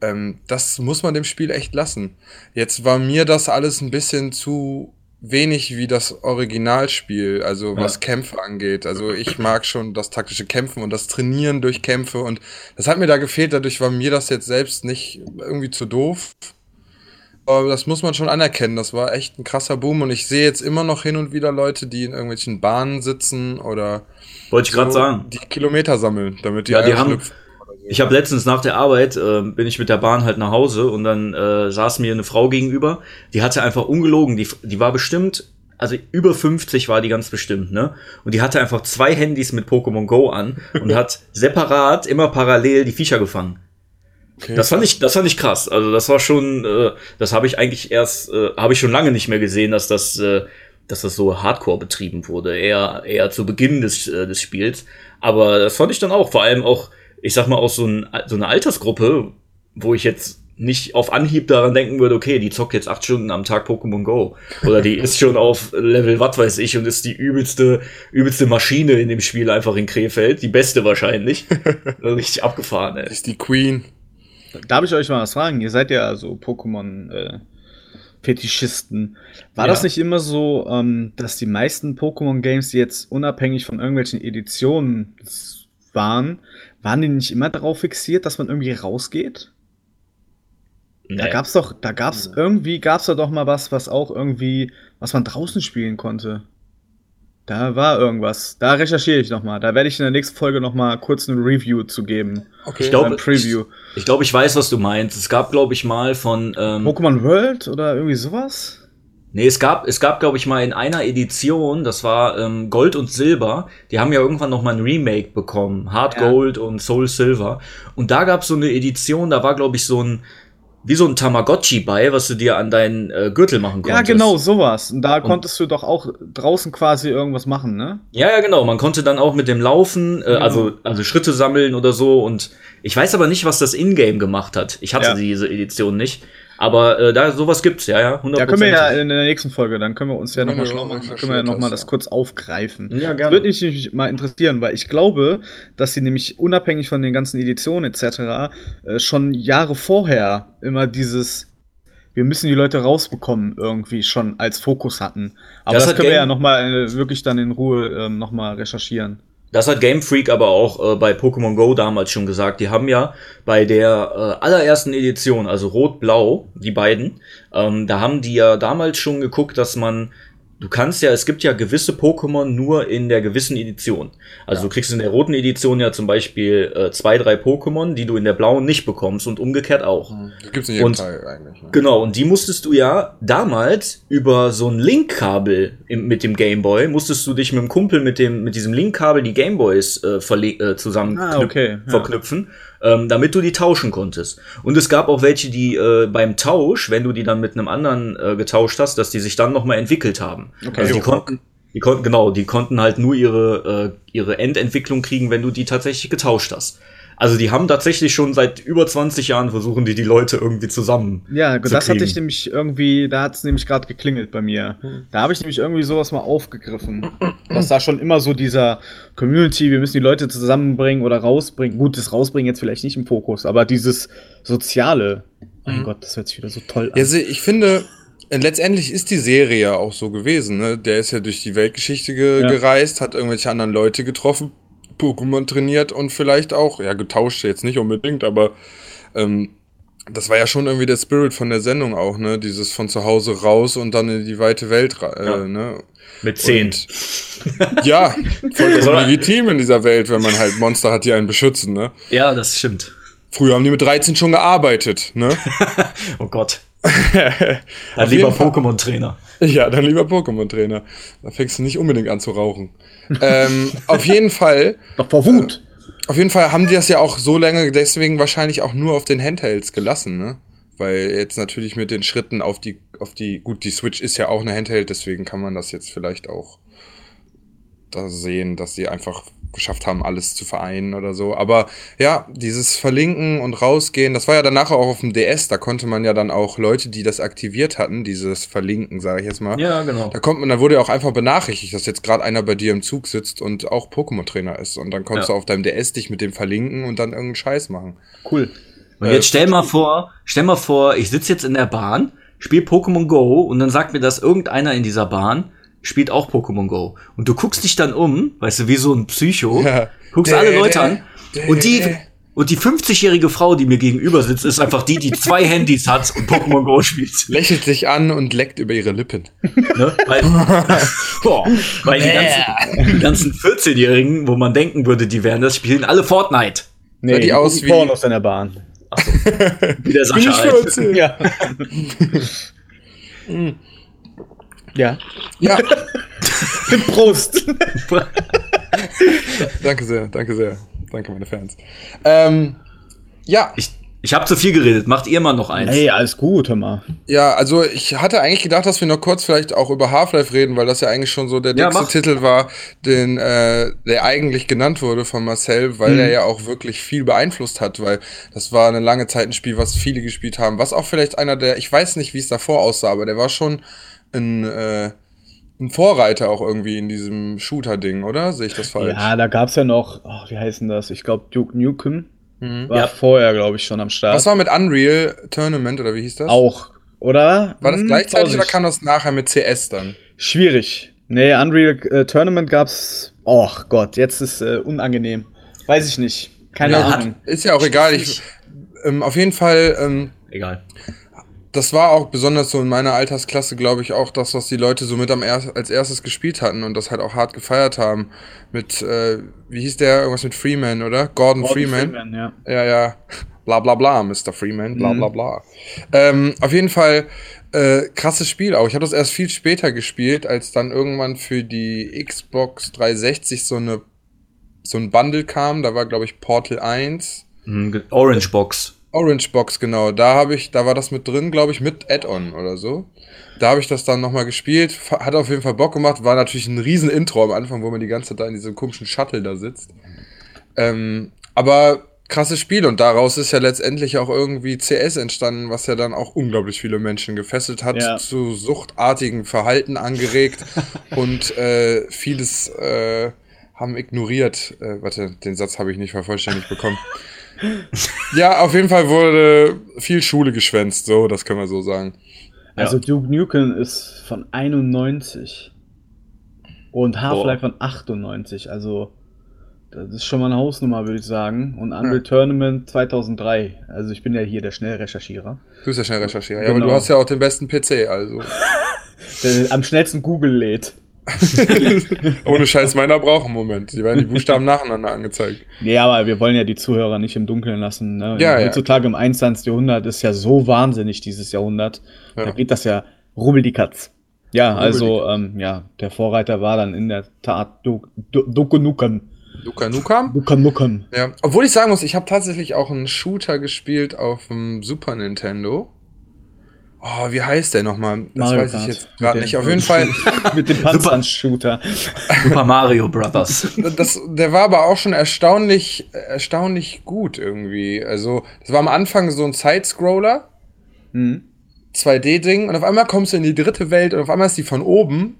Ähm, das muss man dem Spiel echt lassen. Jetzt war mir das alles ein bisschen zu wenig wie das Originalspiel, also was ja. Kämpfe angeht. Also ich mag schon das taktische Kämpfen und das Trainieren durch Kämpfe und das hat mir da gefehlt, dadurch war mir das jetzt selbst nicht irgendwie zu doof. Aber das muss man schon anerkennen, das war echt ein krasser Boom und ich sehe jetzt immer noch hin und wieder Leute, die in irgendwelchen Bahnen sitzen oder wollte ich so, gerade sagen, die Kilometer sammeln, damit die ja, die haben, ich habe letztens nach der Arbeit, äh, bin ich mit der Bahn halt nach Hause und dann äh, saß mir eine Frau gegenüber, die hatte einfach ungelogen, die, die war bestimmt, also über 50 war die ganz bestimmt, ne? Und die hatte einfach zwei Handys mit Pokémon Go an und [LAUGHS] hat separat immer parallel die Viecher gefangen. Okay, das fand ich, das fand ich krass. Also das war schon, äh, das habe ich eigentlich erst, äh, habe ich schon lange nicht mehr gesehen, dass das, äh, dass das so Hardcore betrieben wurde. Eher, eher zu Beginn des, äh, des Spiels. Aber das fand ich dann auch, vor allem auch ich sag mal, aus so, ein, so einer Altersgruppe, wo ich jetzt nicht auf Anhieb daran denken würde, okay, die zockt jetzt acht Stunden am Tag Pokémon Go. Oder die [LAUGHS] ist schon auf Level was weiß ich und ist die übelste, übelste Maschine in dem Spiel einfach in Krefeld. Die beste wahrscheinlich. [LAUGHS] Richtig abgefahren, ey. Ist die Queen. Darf ich euch mal was fragen? Ihr seid ja so Pokémon, äh, Fetischisten. War ja. das nicht immer so, ähm, dass die meisten Pokémon-Games, die jetzt unabhängig von irgendwelchen Editionen waren, waren die nicht immer darauf fixiert, dass man irgendwie rausgeht? Nee. Da gab's doch, da gab's mhm. irgendwie, gab's da doch mal was, was auch irgendwie, was man draußen spielen konnte. Da war irgendwas. Da recherchiere ich noch mal. Da werde ich in der nächsten Folge noch mal kurz eine Review zu geben. Okay. Ich glaube, Preview. Ich, ich glaube, ich weiß, was du meinst. Es gab, glaube ich, mal von ähm, Pokémon World oder irgendwie sowas. Nee, es gab, es gab, glaube ich, mal in einer Edition, das war ähm, Gold und Silber, die haben ja irgendwann noch mal ein Remake bekommen, Hard ja. Gold und Soul Silver. Und da gab es so eine Edition, da war, glaube ich, so ein, wie so ein Tamagotchi bei, was du dir an deinen äh, Gürtel machen konntest. Ja, genau, sowas. Und da und konntest du doch auch draußen quasi irgendwas machen, ne? Ja, ja, genau. Man konnte dann auch mit dem Laufen, äh, ja. also, also Schritte sammeln oder so. Und ich weiß aber nicht, was das Ingame gemacht hat. Ich hatte ja. diese Edition nicht. Aber äh, da sowas gibt's, ja, ja. 100%. Ja, können wir ja in der nächsten Folge, dann können wir uns ja nochmal schlau machen, dann können wir ja nochmal das kurz aufgreifen. Ja, gerne. Das würde mich mal interessieren, weil ich glaube, dass sie nämlich unabhängig von den ganzen Editionen etc. Äh, schon Jahre vorher immer dieses wir müssen die Leute rausbekommen, irgendwie schon als Fokus hatten. Aber das, das können wir ja nochmal äh, wirklich dann in Ruhe ähm, nochmal recherchieren. Das hat Game Freak aber auch äh, bei Pokémon Go damals schon gesagt. Die haben ja bei der äh, allerersten Edition, also Rot-Blau, die beiden, ähm, da haben die ja damals schon geguckt, dass man du kannst ja, es gibt ja gewisse Pokémon nur in der gewissen Edition. Also ja. du kriegst in der roten Edition ja zum Beispiel äh, zwei, drei Pokémon, die du in der blauen nicht bekommst und umgekehrt auch. Mhm. Das gibt's in jedem und, Teil eigentlich. Ne? Genau, und die musstest du ja damals über so ein Linkkabel mit dem Gameboy, musstest du dich mit dem Kumpel mit dem, mit diesem Linkkabel die Gameboys äh, äh, zusammen ah, okay. ja. verknüpfen ähm, damit du die tauschen konntest. Und es gab auch welche, die äh, beim Tausch, wenn du die dann mit einem anderen äh, getauscht hast, dass die sich dann nochmal entwickelt haben. Okay. Also die konnten, die konnten, genau, die konnten halt nur ihre, äh, ihre Endentwicklung kriegen, wenn du die tatsächlich getauscht hast. Also die haben tatsächlich schon seit über 20 Jahren versuchen die die Leute irgendwie zusammen. Ja, das hatte ich nämlich irgendwie, da hat es nämlich gerade geklingelt bei mir. Da habe ich nämlich irgendwie sowas mal aufgegriffen. dass da schon immer so dieser Community, wir müssen die Leute zusammenbringen oder rausbringen. Gut, das rausbringen jetzt vielleicht nicht im Fokus, aber dieses soziale. Mein mhm. Gott, das hört sich wieder so toll an. Ja, ich finde, letztendlich ist die Serie ja auch so gewesen. Ne? Der ist ja durch die Weltgeschichte ge Ja. gereist, hat irgendwelche anderen Leute getroffen, Pokémon trainiert und vielleicht auch, ja, getauscht jetzt nicht unbedingt, aber ähm, das war ja schon irgendwie der Spirit von der Sendung auch, ne? Dieses von zu Hause raus und dann in die weite Welt, ra- Ja. äh, ne? Mit zehn. Und, ja, vollkommen legitim in dieser Welt, wenn man halt Monster hat, die einen beschützen, ne? Ja, das stimmt. Früher haben die mit 13 schon gearbeitet, ne? [LAUGHS] Oh Gott. [LAUGHS] Dann lieber. Pokémon-Trainer. Ja, dann lieber Pokémon-Trainer. Da fängst du nicht unbedingt an zu rauchen. ähm, auf jeden Fall, [LAUGHS] Doch vor Wut. auf jeden Fall haben die das ja auch so lange deswegen wahrscheinlich auch nur auf den Handhelds gelassen, ne? Weil jetzt natürlich mit den Schritten auf die, auf die, gut, die Switch ist ja auch eine Handheld, deswegen kann man das jetzt vielleicht auch da sehen, dass sie einfach geschafft haben, alles zu vereinen oder so. Aber ja, dieses Verlinken und rausgehen, das war ja danach auch auf dem DS, da konnte man ja dann auch Leute, die das aktiviert hatten, dieses Verlinken, sage ich jetzt mal, Ja, genau. da kommt man, da wurde ja auch einfach benachrichtigt, dass jetzt gerade einer bei dir im Zug sitzt und auch Pokémon-Trainer ist. Und dann konntest Ja. du auf deinem DS dich mit dem verlinken und dann irgendeinen Scheiß machen. Cool. Und Äh, jetzt stell mal vor, stell mal vor, ich sitze jetzt in der Bahn, spiele Pokémon Go und dann sagt mir das irgendeiner in dieser Bahn spielt auch Pokémon Go. Und du guckst dich dann um, weißt du, wie so ein Psycho, Ja. guckst Dä, alle dä, Leute an dä, und die und die 50-jährige Frau, die mir gegenüber sitzt, ist einfach die, die zwei Handys hat und Pokémon Go spielt. Lächelt sich an und leckt über ihre Lippen. Ne? Weil, [LAUGHS] Boah, weil die ganzen, ganzen 14-Jährigen, wo man denken würde, die wären das, spielen alle Fortnite. Nee, die die aus wie- Pornos in der Bahn. Wie der Bin Sascha ich halt. 14? Ja. [LAUGHS] [LAUGHS] ja. Ja, [LAUGHS] Prost. [LAUGHS] danke sehr, danke sehr. Danke, meine Fans. Ähm, ja, Ich, ich habe zu viel geredet. Macht ihr mal noch eins? Hey, alles gut, hör mal. ja, also ich hatte eigentlich gedacht, dass wir noch kurz vielleicht auch über Half-Life reden, weil das ja eigentlich schon so der Ja, nächste mach. Titel war, den äh, der eigentlich genannt wurde von Marcel, weil Mhm. er ja auch wirklich viel beeinflusst hat, weil das war eine lange Zeit ein Spiel, was viele gespielt haben, was auch vielleicht einer der, ich weiß nicht, wie es davor aussah, aber der war schon ein, äh, ein Vorreiter auch irgendwie in diesem Shooter-Ding, oder? Sehe ich das falsch? Ja, da gab's ja noch, oh, wie heißen das? Ich glaube, Duke Nukem war Ja. vorher, glaube ich, schon am Start. Was war mit Unreal Tournament oder wie hieß das? Auch, oder? War das Hm, gleichzeitig oder kam das nachher mit CS dann? Schwierig. Nee, Unreal äh, Tournament gab's. Och Gott, jetzt ist äh, unangenehm. Weiß ich nicht. Keine Ja, Ahnung. Ist ja auch egal. Ich, ähm, auf jeden Fall, ähm, Egal. Das war auch besonders so in meiner Altersklasse, glaube ich, auch das, was die Leute so mit am er als erstes gespielt hatten und das halt auch hart gefeiert haben. Mit, äh, wie hieß der? Irgendwas mit Freeman, oder? Gordon, Gordon Freeman. Freeman, ja. Ja, ja. [LAUGHS] Bla bla bla, Mr. Freeman, bla Mhm. bla bla. Ähm, auf jeden Fall äh, krasses Spiel auch. Ich habe das erst viel später gespielt, als dann irgendwann für die Xbox 360 so eine so ein Bundle kam. Da war, glaube ich, Portal 1. Hm, ge- Orange Box. Orange Box, genau. Da habe ich, da war das mit drin, glaube ich, mit Add-on oder so. Da habe ich das dann nochmal gespielt. Hat auf jeden Fall Bock gemacht. War natürlich ein riesen Intro am Anfang, wo man die ganze Zeit da in diesem komischen Shuttle da sitzt. Ähm, aber krasses Spiel und daraus ist ja letztendlich auch irgendwie CS entstanden, was ja dann auch unglaublich viele Menschen gefesselt hat, Ja. zu suchtartigen Verhalten angeregt [LAUGHS] und äh, vieles äh, haben ignoriert. Äh, warte, den Satz habe ich nicht vervollständigt bekommen. Ja, auf jeden Fall wurde viel Schule geschwänzt, so, das können wir so sagen. Also Duke Nukem ist von 91 und Half-Life von 98. Also das ist schon mal eine Hausnummer, würde ich sagen. Und Unreal Ja. Tournament 2003. Also ich bin ja hier der Schnellrecherchierer. Du bist ja schnell recherchiert. Ja, aber Genau. du hast ja auch den besten PC, also. [LAUGHS] Der am schnellsten Google lädt. [LAUGHS] Ohne Scheiß meiner braucht einen Moment. Die werden die Buchstaben nacheinander angezeigt. Ja, aber wir wollen ja die Zuhörer nicht im Dunkeln lassen. Ne? Ja, ja. Heutzutage im 21. Jahrhundert ist ja so wahnsinnig dieses Jahrhundert. Ja. Da geht das ja rubbel die Katz. Ja, Rubbel also ähm, ja, der Vorreiter war dann in der Tat Duke Duke Nukem. Luca Nukam? Duke Nukem. Ja. Obwohl ich sagen muss, ich habe tatsächlich auch einen Shooter gespielt auf dem Super Nintendo. Oh, wie heißt der nochmal? Das Mario weiß ich Kart. jetzt Mit gerade dem- nicht. Auf jeden Fall, [LAUGHS] Mit dem Panzershooter. Super Mario Brothers. das, der war aber auch schon erstaunlich, erstaunlich gut irgendwie. Also, das war am Anfang so ein Side-Scroller. Mhm. 2D-Ding und auf einmal kommst du in die dritte Welt und auf einmal ist die von oben.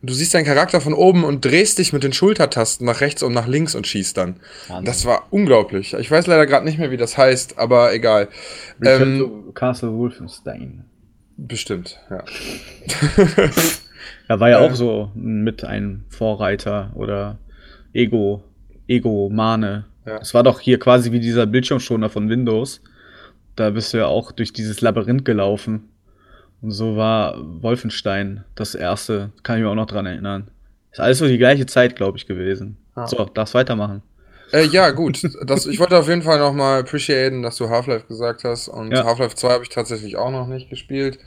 Und du siehst deinen Charakter von oben und drehst dich mit den Schultertasten nach rechts und nach links und schießt dann. Wahnsinn. Das war unglaublich. Ich weiß leider gerade nicht mehr, wie das heißt, aber egal. Return Ähm, to Castle Wolfenstein. Bestimmt, ja. [LAUGHS] Er war ja Äh. auch so mit ein Vorreiter oder Ego, Ego-Mane. Ja. Es war doch hier quasi wie dieser Bildschirmschoner von Windows. Da bist du ja auch durch dieses Labyrinth gelaufen. Und so war Wolfenstein das erste. Kann ich mir auch noch dran erinnern. Ist alles so die gleiche Zeit, glaube ich, gewesen. Ah. So, darfst weitermachen. Äh, ja, gut. Das, ich wollte auf jeden Fall nochmal appreciaten, dass du Half-Life gesagt hast. Und Ja. Half-Life 2 habe ich tatsächlich auch noch nicht gespielt.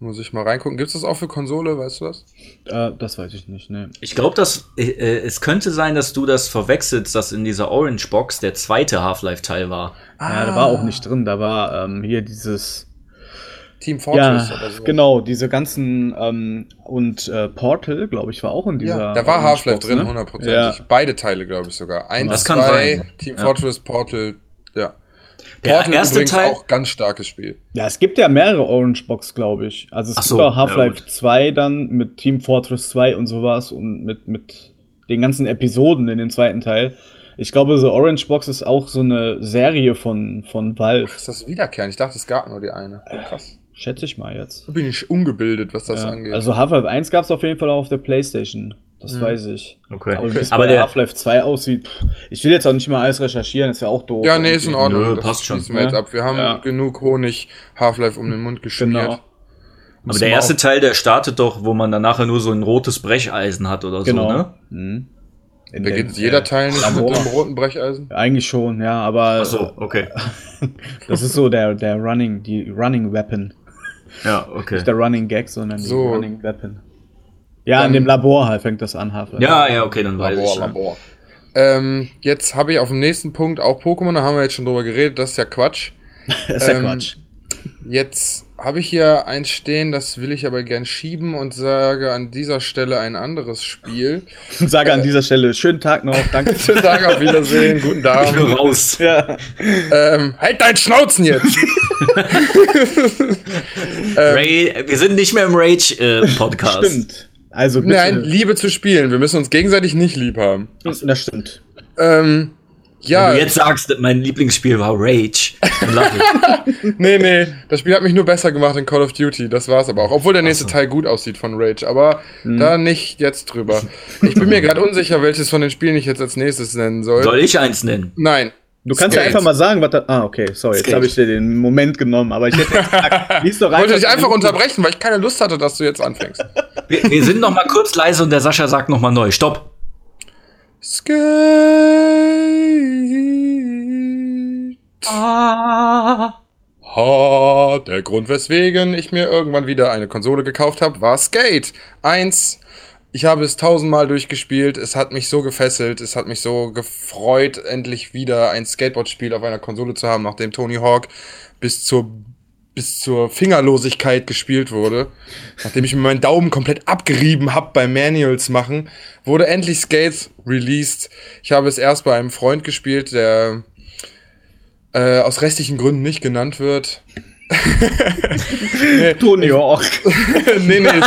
Muss ich mal reingucken. Gibt es das auch für Konsole, weißt du das? Äh, das weiß ich nicht, ne. Ich glaube, dass äh, äh, es könnte sein, dass du das verwechselst, dass in dieser Orange Box der zweite Half-Life-Teil war. Ja, da war auch nicht drin. Da war ähm, hier dieses. Team Fortress ja, oder so. genau, diese ganzen. Ähm, und äh, Portal, glaube ich, war auch in dieser. Ja, da war Orange Half-Life drin, ne? hundertprozentig. Ja. Beide Teile, glaube ich sogar. Eins, Das kann zwei, sein. Team Ja. Fortress, Portal, ja. Der Portal erste übrigens Teil- auch ganz starkes Spiel. Ja, es gibt ja mehrere Orange Box, glaube ich. Also es Ach gibt so, auch ja, Half-Life gut. 2 dann mit Team Fortress 2 und sowas und mit, mit den ganzen Episoden in dem zweiten Teil. Ich glaube, so Orange Box ist auch so eine Serie von, von Valve. Ist das wiederkehrend? Ich dachte, es gab nur die eine. Oh, krass. Schätze ich mal jetzt. Da bin ich ungebildet, was das Ja. angeht. Also Half-Life 1 gab es auf jeden Fall auch auf der Playstation. Das Mhm. weiß ich. Okay. Aber wie es Aber bei der, Half-Life 2 aussieht, pff, ich will jetzt auch nicht mal alles recherchieren, ist ja auch doof. ja, nee, ist in irgendwie. Ordnung. Nö, das passt schon. wir jetzt Ja. ab. Wir haben Ja. genug Honig Half-Life um den Mund geschmiert. Genau. aber der erste Teil, der startet doch, wo man dann nachher nur so ein rotes Brecheisen hat oder Genau. so, ne? Mhm. In Beginnt dem, jeder äh, Teil nicht Labor. mit dem roten Brecheisen? Eigentlich schon, ja, aber Ach so, okay. [LAUGHS] das ist so der, der Running, die Running Weapon. Ja, okay. Nicht der Running Gag, sondern die So. Running Weapon. Ja, Dann- in dem Labor halt fängt das an, Half-Life. Ja, ja, okay, dann weiß Labor, ich. Ja. Labor. Ähm, jetzt habe ich auf dem nächsten Punkt auch Pokémon, da haben wir jetzt schon drüber geredet, das ist ja Quatsch. [LAUGHS] Das ist ja Ähm, Quatsch. Jetzt habe ich hier eins stehen, das will ich aber gern schieben und sage an dieser Stelle ein anderes Spiel. Ich [LAUGHS] sage an dieser Stelle, schönen Tag noch, [LAUGHS] danke. Schönen Tag, auf Wiedersehen, guten Ich will Abend. raus. ja. Ähm, halt dein Schnauzen jetzt! [LAUGHS] Ray, wir sind nicht mehr im Rage-Podcast. Stimmt. Also bitte. Nein, Liebe zu spielen, wir müssen uns gegenseitig nicht lieb haben. das stimmt. Ähm, ja, Wenn du jetzt sagst, mein Lieblingsspiel war Rage, dann lach ich. [LAUGHS] nee, nee, das Spiel hat mich nur besser gemacht in Call of Duty, das war's aber auch. Obwohl der nächste Teil gut aussieht von Rage, aber da nicht jetzt drüber. Ich bin mir gerade unsicher, welches von den Spielen ich jetzt als nächstes nennen soll. Soll ich eins nennen? Nein. Du kannst ja Skate. einfach mal sagen, was da. Ah, okay, sorry, jetzt habe ich dir den Moment genommen, aber ich hätte jetzt gesagt, [LAUGHS] lies doch Ich wollte dich einfach- einfach unterbrechen, weil ich keine Lust hatte, dass du jetzt anfängst. Wir, wir sind noch mal kurz leise und der Sascha sagt noch mal neu. Stopp. Skate. Ah. Ha, der Grund, weswegen ich mir irgendwann wieder eine Konsole gekauft habe, war Skate 1. Ich habe es tausendmal durchgespielt. Es hat mich so gefesselt. Es hat mich so gefreut, endlich wieder ein Skateboard-Spiel auf einer Konsole zu haben, nachdem Tony Hawk bis zur bis zur Fingerlosigkeit gespielt wurde. Nachdem ich mir meinen Daumen komplett abgerieben habe beim Manuals machen, wurde endlich Skate released. Ich habe es erst bei einem Freund gespielt, der äh, aus rechtlichen Gründen nicht genannt wird. [LAUGHS] Tony Hawk. [LAUGHS] nee, nee. [LAUGHS]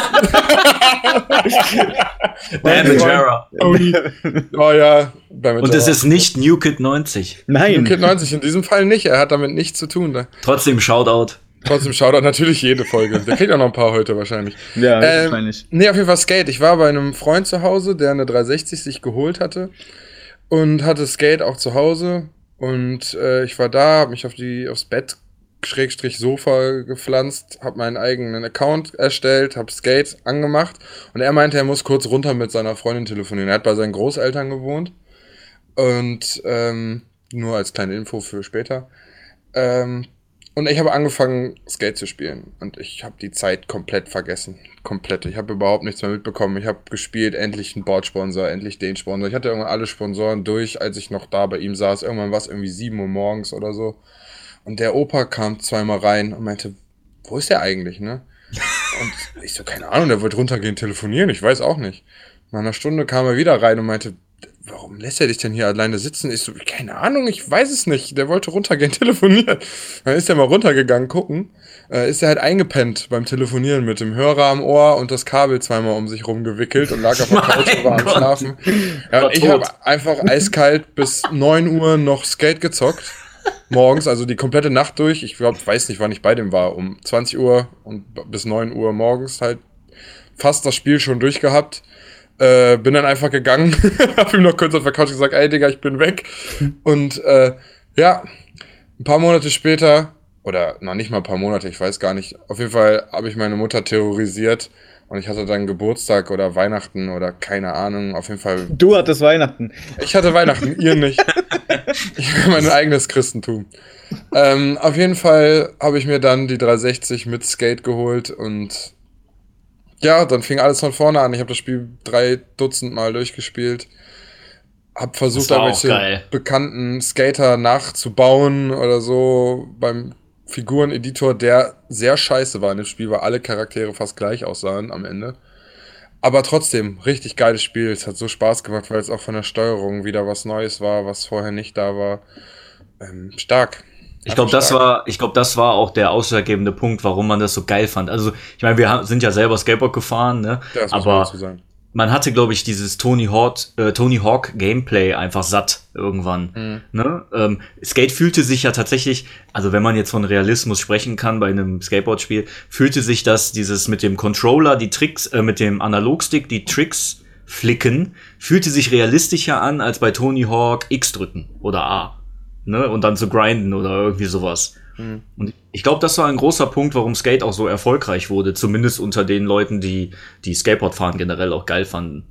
Damagera. Oh ja, damit Und es ist nicht New Kid 90. Nein. Kid 90 in diesem Fall nicht. Er hat damit nichts zu tun. Da. Trotzdem Shoutout. Trotzdem schaut er natürlich jede Folge. Der kriegt auch noch ein paar heute wahrscheinlich. Ja, Ähm, wahrscheinlich. Nee, auf jeden Fall Skate. Ich war bei einem Freund zu Hause, der eine 360 sich geholt hatte und hatte Skate auch zu Hause. Und äh, ich war da, hab mich auf die aufs Bett Schrägstrich Sofa gepflanzt, hab meinen eigenen Account erstellt, hab Skate angemacht und er meinte, er muss kurz runter mit seiner Freundin telefonieren. Er hat bei seinen Großeltern gewohnt und ähm, nur als kleine Info für später. Ähm, und ich habe angefangen, Skate zu spielen. Und ich habe die Zeit komplett vergessen. Komplett. Ich habe überhaupt nichts mehr mitbekommen. Ich habe gespielt, endlich einen Bordsponsor, endlich den Sponsor. Ich hatte irgendwann alle Sponsoren durch, als ich noch da bei ihm saß. Irgendwann war es irgendwie 7 Uhr morgens oder so. Und der Opa kam zweimal rein und meinte, wo ist der eigentlich, ne? [LAUGHS] Und ich so, keine Ahnung, der wird runtergehen telefonieren, ich weiß auch nicht. Nach einer Stunde kam er wieder rein und meinte, warum lässt er dich denn hier alleine sitzen? Ich so, keine Ahnung, ich weiß es nicht. Der wollte runtergehen [LAUGHS] telefonieren. Dann ist er mal runtergegangen, gucken. Äh, ist er halt eingepennt beim Telefonieren mit dem Hörer am Ohr und das Kabel zweimal um sich rumgewickelt und lag auf der [LAUGHS] Couch und war am. Schlafen. Ja, und ich habe einfach eiskalt bis [LAUGHS] 9 Uhr noch Skate gezockt. morgens, also die komplette Nacht durch. Ich glaube, weiß nicht, wann ich bei dem war. Um 20 Uhr und bis 9 Uhr morgens halt fast das Spiel schon durchgehabt. Äh, bin dann einfach gegangen, [LAUGHS] hab ihm noch kurz auf der Couch gesagt, ey Digga, ich bin weg. Und äh, ja, ein paar Monate später, oder noch nicht mal ein paar Monate, ich weiß gar nicht, auf jeden Fall habe ich meine Mutter terrorisiert und ich hatte dann Geburtstag oder Weihnachten oder keine Ahnung, auf jeden Fall. Du hattest Weihnachten. Ich hatte Weihnachten, ihr nicht. [LAUGHS] Ich habe mein eigenes Christentum. Ähm, auf jeden Fall habe ich mir dann die 360 mit Skate geholt und ja, dann fing alles von vorne an. Ich habe das Spiel drei Dutzend Mal durchgespielt. Hab versucht, da welche bekannten Skater nachzubauen oder so beim Figureneditor, der sehr scheiße war in dem Spiel, weil alle Charaktere fast gleich aussahen am Ende. Aber trotzdem, richtig geiles Spiel. Es hat so Spaß gemacht, weil es auch von der Steuerung wieder was Neues war, was vorher nicht da war. Ähm, stark. Ich glaube, das war, ich glaube, das war auch der ausschlaggebende Punkt, warum man das so geil fand. Also, ich meine, wir sind ja selber Skateboard gefahren, ne? Das aber man hatte, glaube ich, dieses Tony Hawk, äh, Tony Hawk Gameplay einfach satt irgendwann. Mhm. Ne? Ähm, Skate fühlte sich ja tatsächlich, also wenn man jetzt von Realismus sprechen kann bei einem Skateboard-Spiel, fühlte sich das dieses mit dem Controller, die Tricks, äh, mit dem Analogstick, die Tricks flicken, fühlte sich realistischer an als bei Tony Hawk X drücken oder A. Ne? Und dann zu grinden oder irgendwie sowas. Mhm. Und ich glaube, das war ein großer Punkt, warum Skate auch so erfolgreich wurde, zumindest unter den Leuten, die die Skateboard fahren generell auch geil fanden.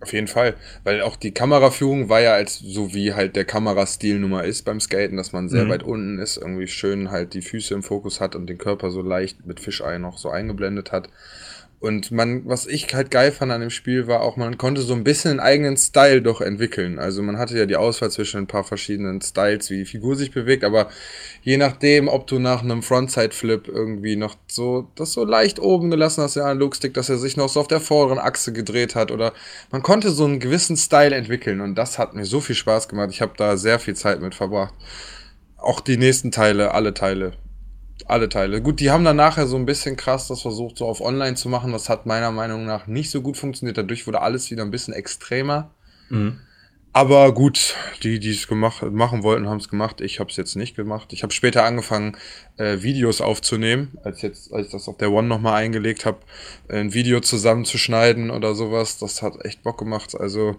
Auf jeden Fall, weil auch die Kameraführung war ja als so wie halt der Kamerastil Nummer ist beim Skaten, dass man sehr mhm. weit unten ist, irgendwie schön halt die Füße im Fokus hat und den Körper so leicht mit Fischei noch so eingeblendet hat. Und man, was ich halt geil fand an dem Spiel, war auch, man konnte so ein bisschen einen eigenen Style doch entwickeln. Also man hatte ja die Auswahl zwischen ein paar verschiedenen Styles, wie die Figur sich bewegt, aber je nachdem, ob du nach einem Frontside-Flip irgendwie noch so, das so leicht oben gelassen hast, der Analogstick, dass er sich noch so auf der vorderen Achse gedreht hat oder man konnte so einen gewissen Style entwickeln und das hat mir so viel Spaß gemacht. Ich habe da sehr viel Zeit mit verbracht. Auch die nächsten Teile, alle Teile alle Teile. Gut, die haben dann nachher so ein bisschen krass das versucht, so auf online zu machen. Das hat meiner Meinung nach nicht so gut funktioniert. Dadurch wurde alles wieder ein bisschen extremer. Mhm. Aber gut, die, die es gemacht, machen wollten, haben es gemacht. Ich habe es jetzt nicht gemacht. Ich habe später angefangen, äh, Videos aufzunehmen, als jetzt, als ich das auf der One nochmal eingelegt habe, ein Video zusammenzuschneiden oder sowas. Das hat echt Bock gemacht. Also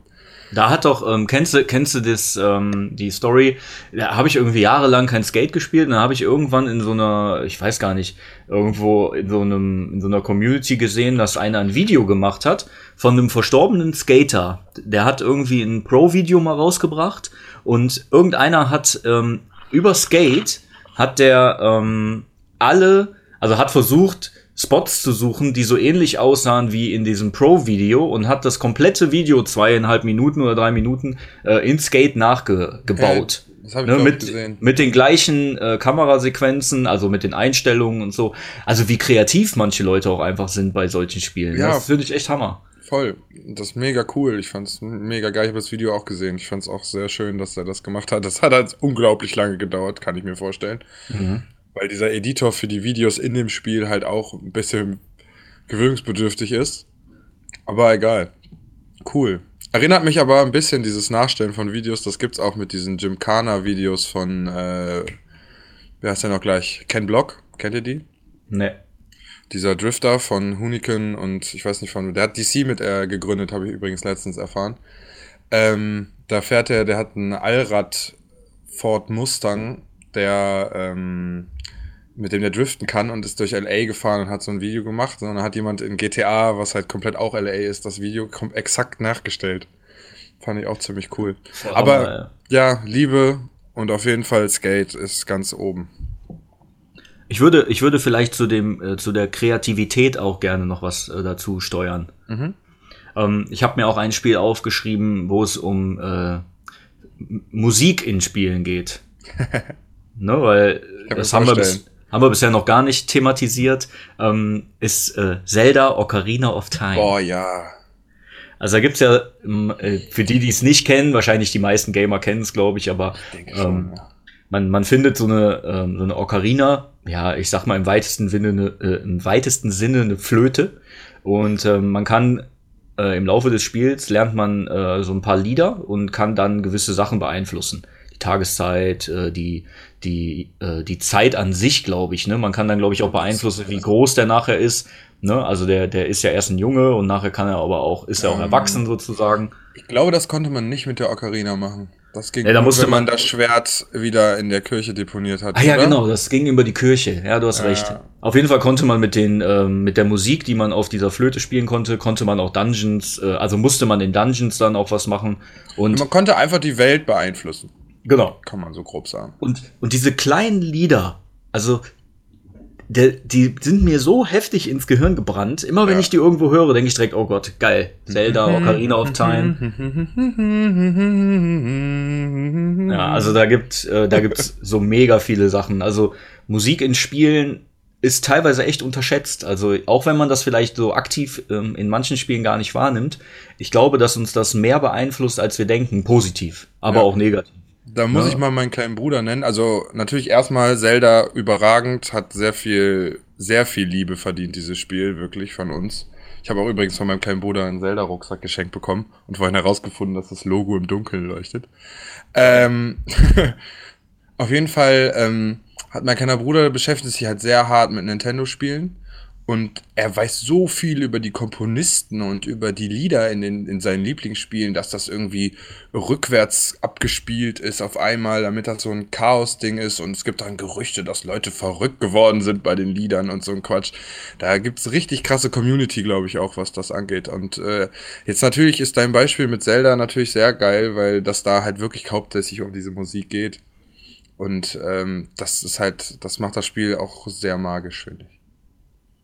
da hat doch, ähm, kennst du, kennst du das, ähm, die Story, da habe ich irgendwie jahrelang kein Skate gespielt und dann habe ich irgendwann in so einer, ich weiß gar nicht, irgendwo in so einem, in so einer Community gesehen, dass einer ein Video gemacht hat von einem verstorbenen Skater. Der hat irgendwie ein Pro-Video mal rausgebracht und irgendeiner hat ähm, über Skate hat der ähm, alle, also hat versucht, Spots zu suchen, die so ähnlich aussahen wie in diesem Pro-Video und hat das komplette Video zweieinhalb Minuten oder drei Minuten äh, in Skate nachgebaut. Äh, das hab ich ne, mit, gesehen. mit den gleichen äh, Kamerasequenzen, also mit den Einstellungen und so. Also wie kreativ manche Leute auch einfach sind bei solchen Spielen. Ja, das finde ich echt Hammer. Voll. Das ist mega cool. Ich fand's mega geil. Ich habe das Video auch gesehen. Ich fand's auch sehr schön, dass er das gemacht hat. Das hat halt unglaublich lange gedauert, kann ich mir vorstellen. Mhm. Weil dieser Editor für die Videos in dem Spiel halt auch ein bisschen gewöhnungsbedürftig ist. Aber egal. Cool. Erinnert mich aber ein bisschen dieses Nachstellen von Videos, das gibt's auch mit diesen Gymkhana-Videos von, äh, wer heißt der noch gleich? Ken Block? Kennt ihr die? Ne. Dieser Drifter von Huniken und ich weiß nicht von, der hat DC mit äh, gegründet, habe ich übrigens letztens erfahren. Ähm, da fährt er, der hat einen Allrad Ford Mustang, der ähm, mit dem der driften kann und ist durch LA gefahren und hat so ein Video gemacht. Und dann hat jemand in GTA, was halt komplett auch LA ist, das Video exakt nachgestellt. Fand ich auch ziemlich cool. Voll Aber ja. ja, Liebe und auf jeden Fall Skate ist ganz oben. Ich würde, ich würde vielleicht zu dem, äh, zu der Kreativität auch gerne noch was äh, dazu steuern. Mhm. Ähm, ich habe mir auch ein Spiel aufgeschrieben, wo es um äh, Musik in Spielen geht. [LAUGHS] ne, weil das haben wir, bis, haben wir bisher noch gar nicht thematisiert, ähm, ist äh, Zelda Ocarina of Time. Oh ja. Also da gibt's ja, ähm, äh, für die, die es nicht kennen, wahrscheinlich die meisten Gamer kennen es, glaube ich, aber ich schon, ähm, ja. man, man findet so eine, ähm, so eine Ocarina, ja, ich sag mal im weitesten Sinne eine, äh, im weitesten Sinne eine Flöte. Und ähm, man kann äh, im Laufe des Spiels lernt man äh, so ein paar Lieder und kann dann gewisse Sachen beeinflussen. Tageszeit, äh, die, die, äh, die Zeit an sich, glaube ich. Ne? Man kann dann, glaube ich, auch beeinflussen, wie groß der nachher ist. Ne? Also der, der ist ja erst ein Junge und nachher kann er aber auch, ist er auch Ähm, erwachsen sozusagen. Ich glaube, das konnte man nicht mit der Ocarina machen. Das ging Ja, da musste man man- das Schwert wieder in der Kirche deponiert hat. Ah ja, oder? genau, das ging über die Kirche. Ja, du hast Ja. recht. Auf jeden Fall konnte man mit den ähm, mit der Musik, die man auf dieser Flöte spielen konnte, konnte man auch Dungeons, äh, also musste man in Dungeons dann auch was machen und Man konnte einfach die Welt beeinflussen, genau. kann man so grob sagen. Und und diese kleinen Lieder, also der, die sind mir so heftig ins Gehirn gebrannt. Immer wenn Ja. ich die irgendwo höre, denke ich direkt, oh Gott, geil. Zelda, Ocarina of Time. Ja, also da gibt äh, da gibt's so mega viele Sachen. Also Musik in Spielen ist teilweise echt unterschätzt. Also auch wenn man das vielleicht so aktiv ähm, in manchen Spielen gar nicht wahrnimmt, ich glaube, dass uns das mehr beeinflusst, als wir denken, positiv, aber Ja. auch negativ. Da muss Ja. ich mal meinen kleinen Bruder nennen. Also natürlich erstmal Zelda überragend, hat sehr viel, sehr viel Liebe verdient, dieses Spiel, wirklich von uns. Ich habe auch übrigens von meinem kleinen Bruder einen Zelda-Rucksack geschenkt bekommen und vorhin herausgefunden, dass das Logo im Dunkeln leuchtet. Ähm, [LAUGHS] auf jeden Fall ähm, hat mein kleiner Bruder beschäftigt sich halt sehr hart mit Nintendo-Spielen und er weiß so viel über die Komponisten und über die Lieder in, den, in seinen Lieblingsspielen, dass das irgendwie rückwärts abgespielt ist auf einmal, damit das so ein Chaos-Ding ist. Und es gibt dann Gerüchte, dass Leute verrückt geworden sind bei den Liedern und so ein Quatsch. Da gibt's richtig krasse Community, glaube ich, auch, was das angeht. Und äh, jetzt natürlich ist dein Beispiel mit Zelda natürlich sehr geil, weil das da halt wirklich hauptsächlich um diese Musik geht. Und ähm, das ist halt, das macht das Spiel auch sehr magisch, finde ich.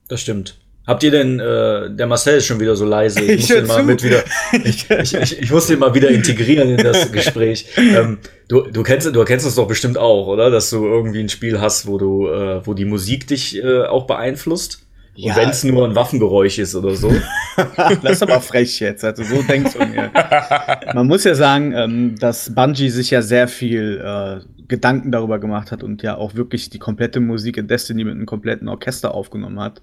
Das stimmt. Habt ihr denn, äh, der Marcel ist schon wieder so leise. Ich, Ich muss den mal zu. mit wieder, [LAUGHS] ich, ich, ich, ich muss den mal wieder integrieren in das Gespräch. Ähm, du, du kennst, du kennst das doch bestimmt auch, oder? Dass du irgendwie ein Spiel hast, wo du, äh, wo die Musik dich äh, auch beeinflusst. Und Ja. wenn es nur ein Waffengeräusch ist oder so. [LAUGHS] das ist aber frech jetzt, also so denkst du mir. [LAUGHS] Man muss ja sagen, ähm, dass Bungie sich ja sehr viel äh, Gedanken darüber gemacht hat und ja auch wirklich die komplette Musik in Destiny mit einem kompletten Orchester aufgenommen hat.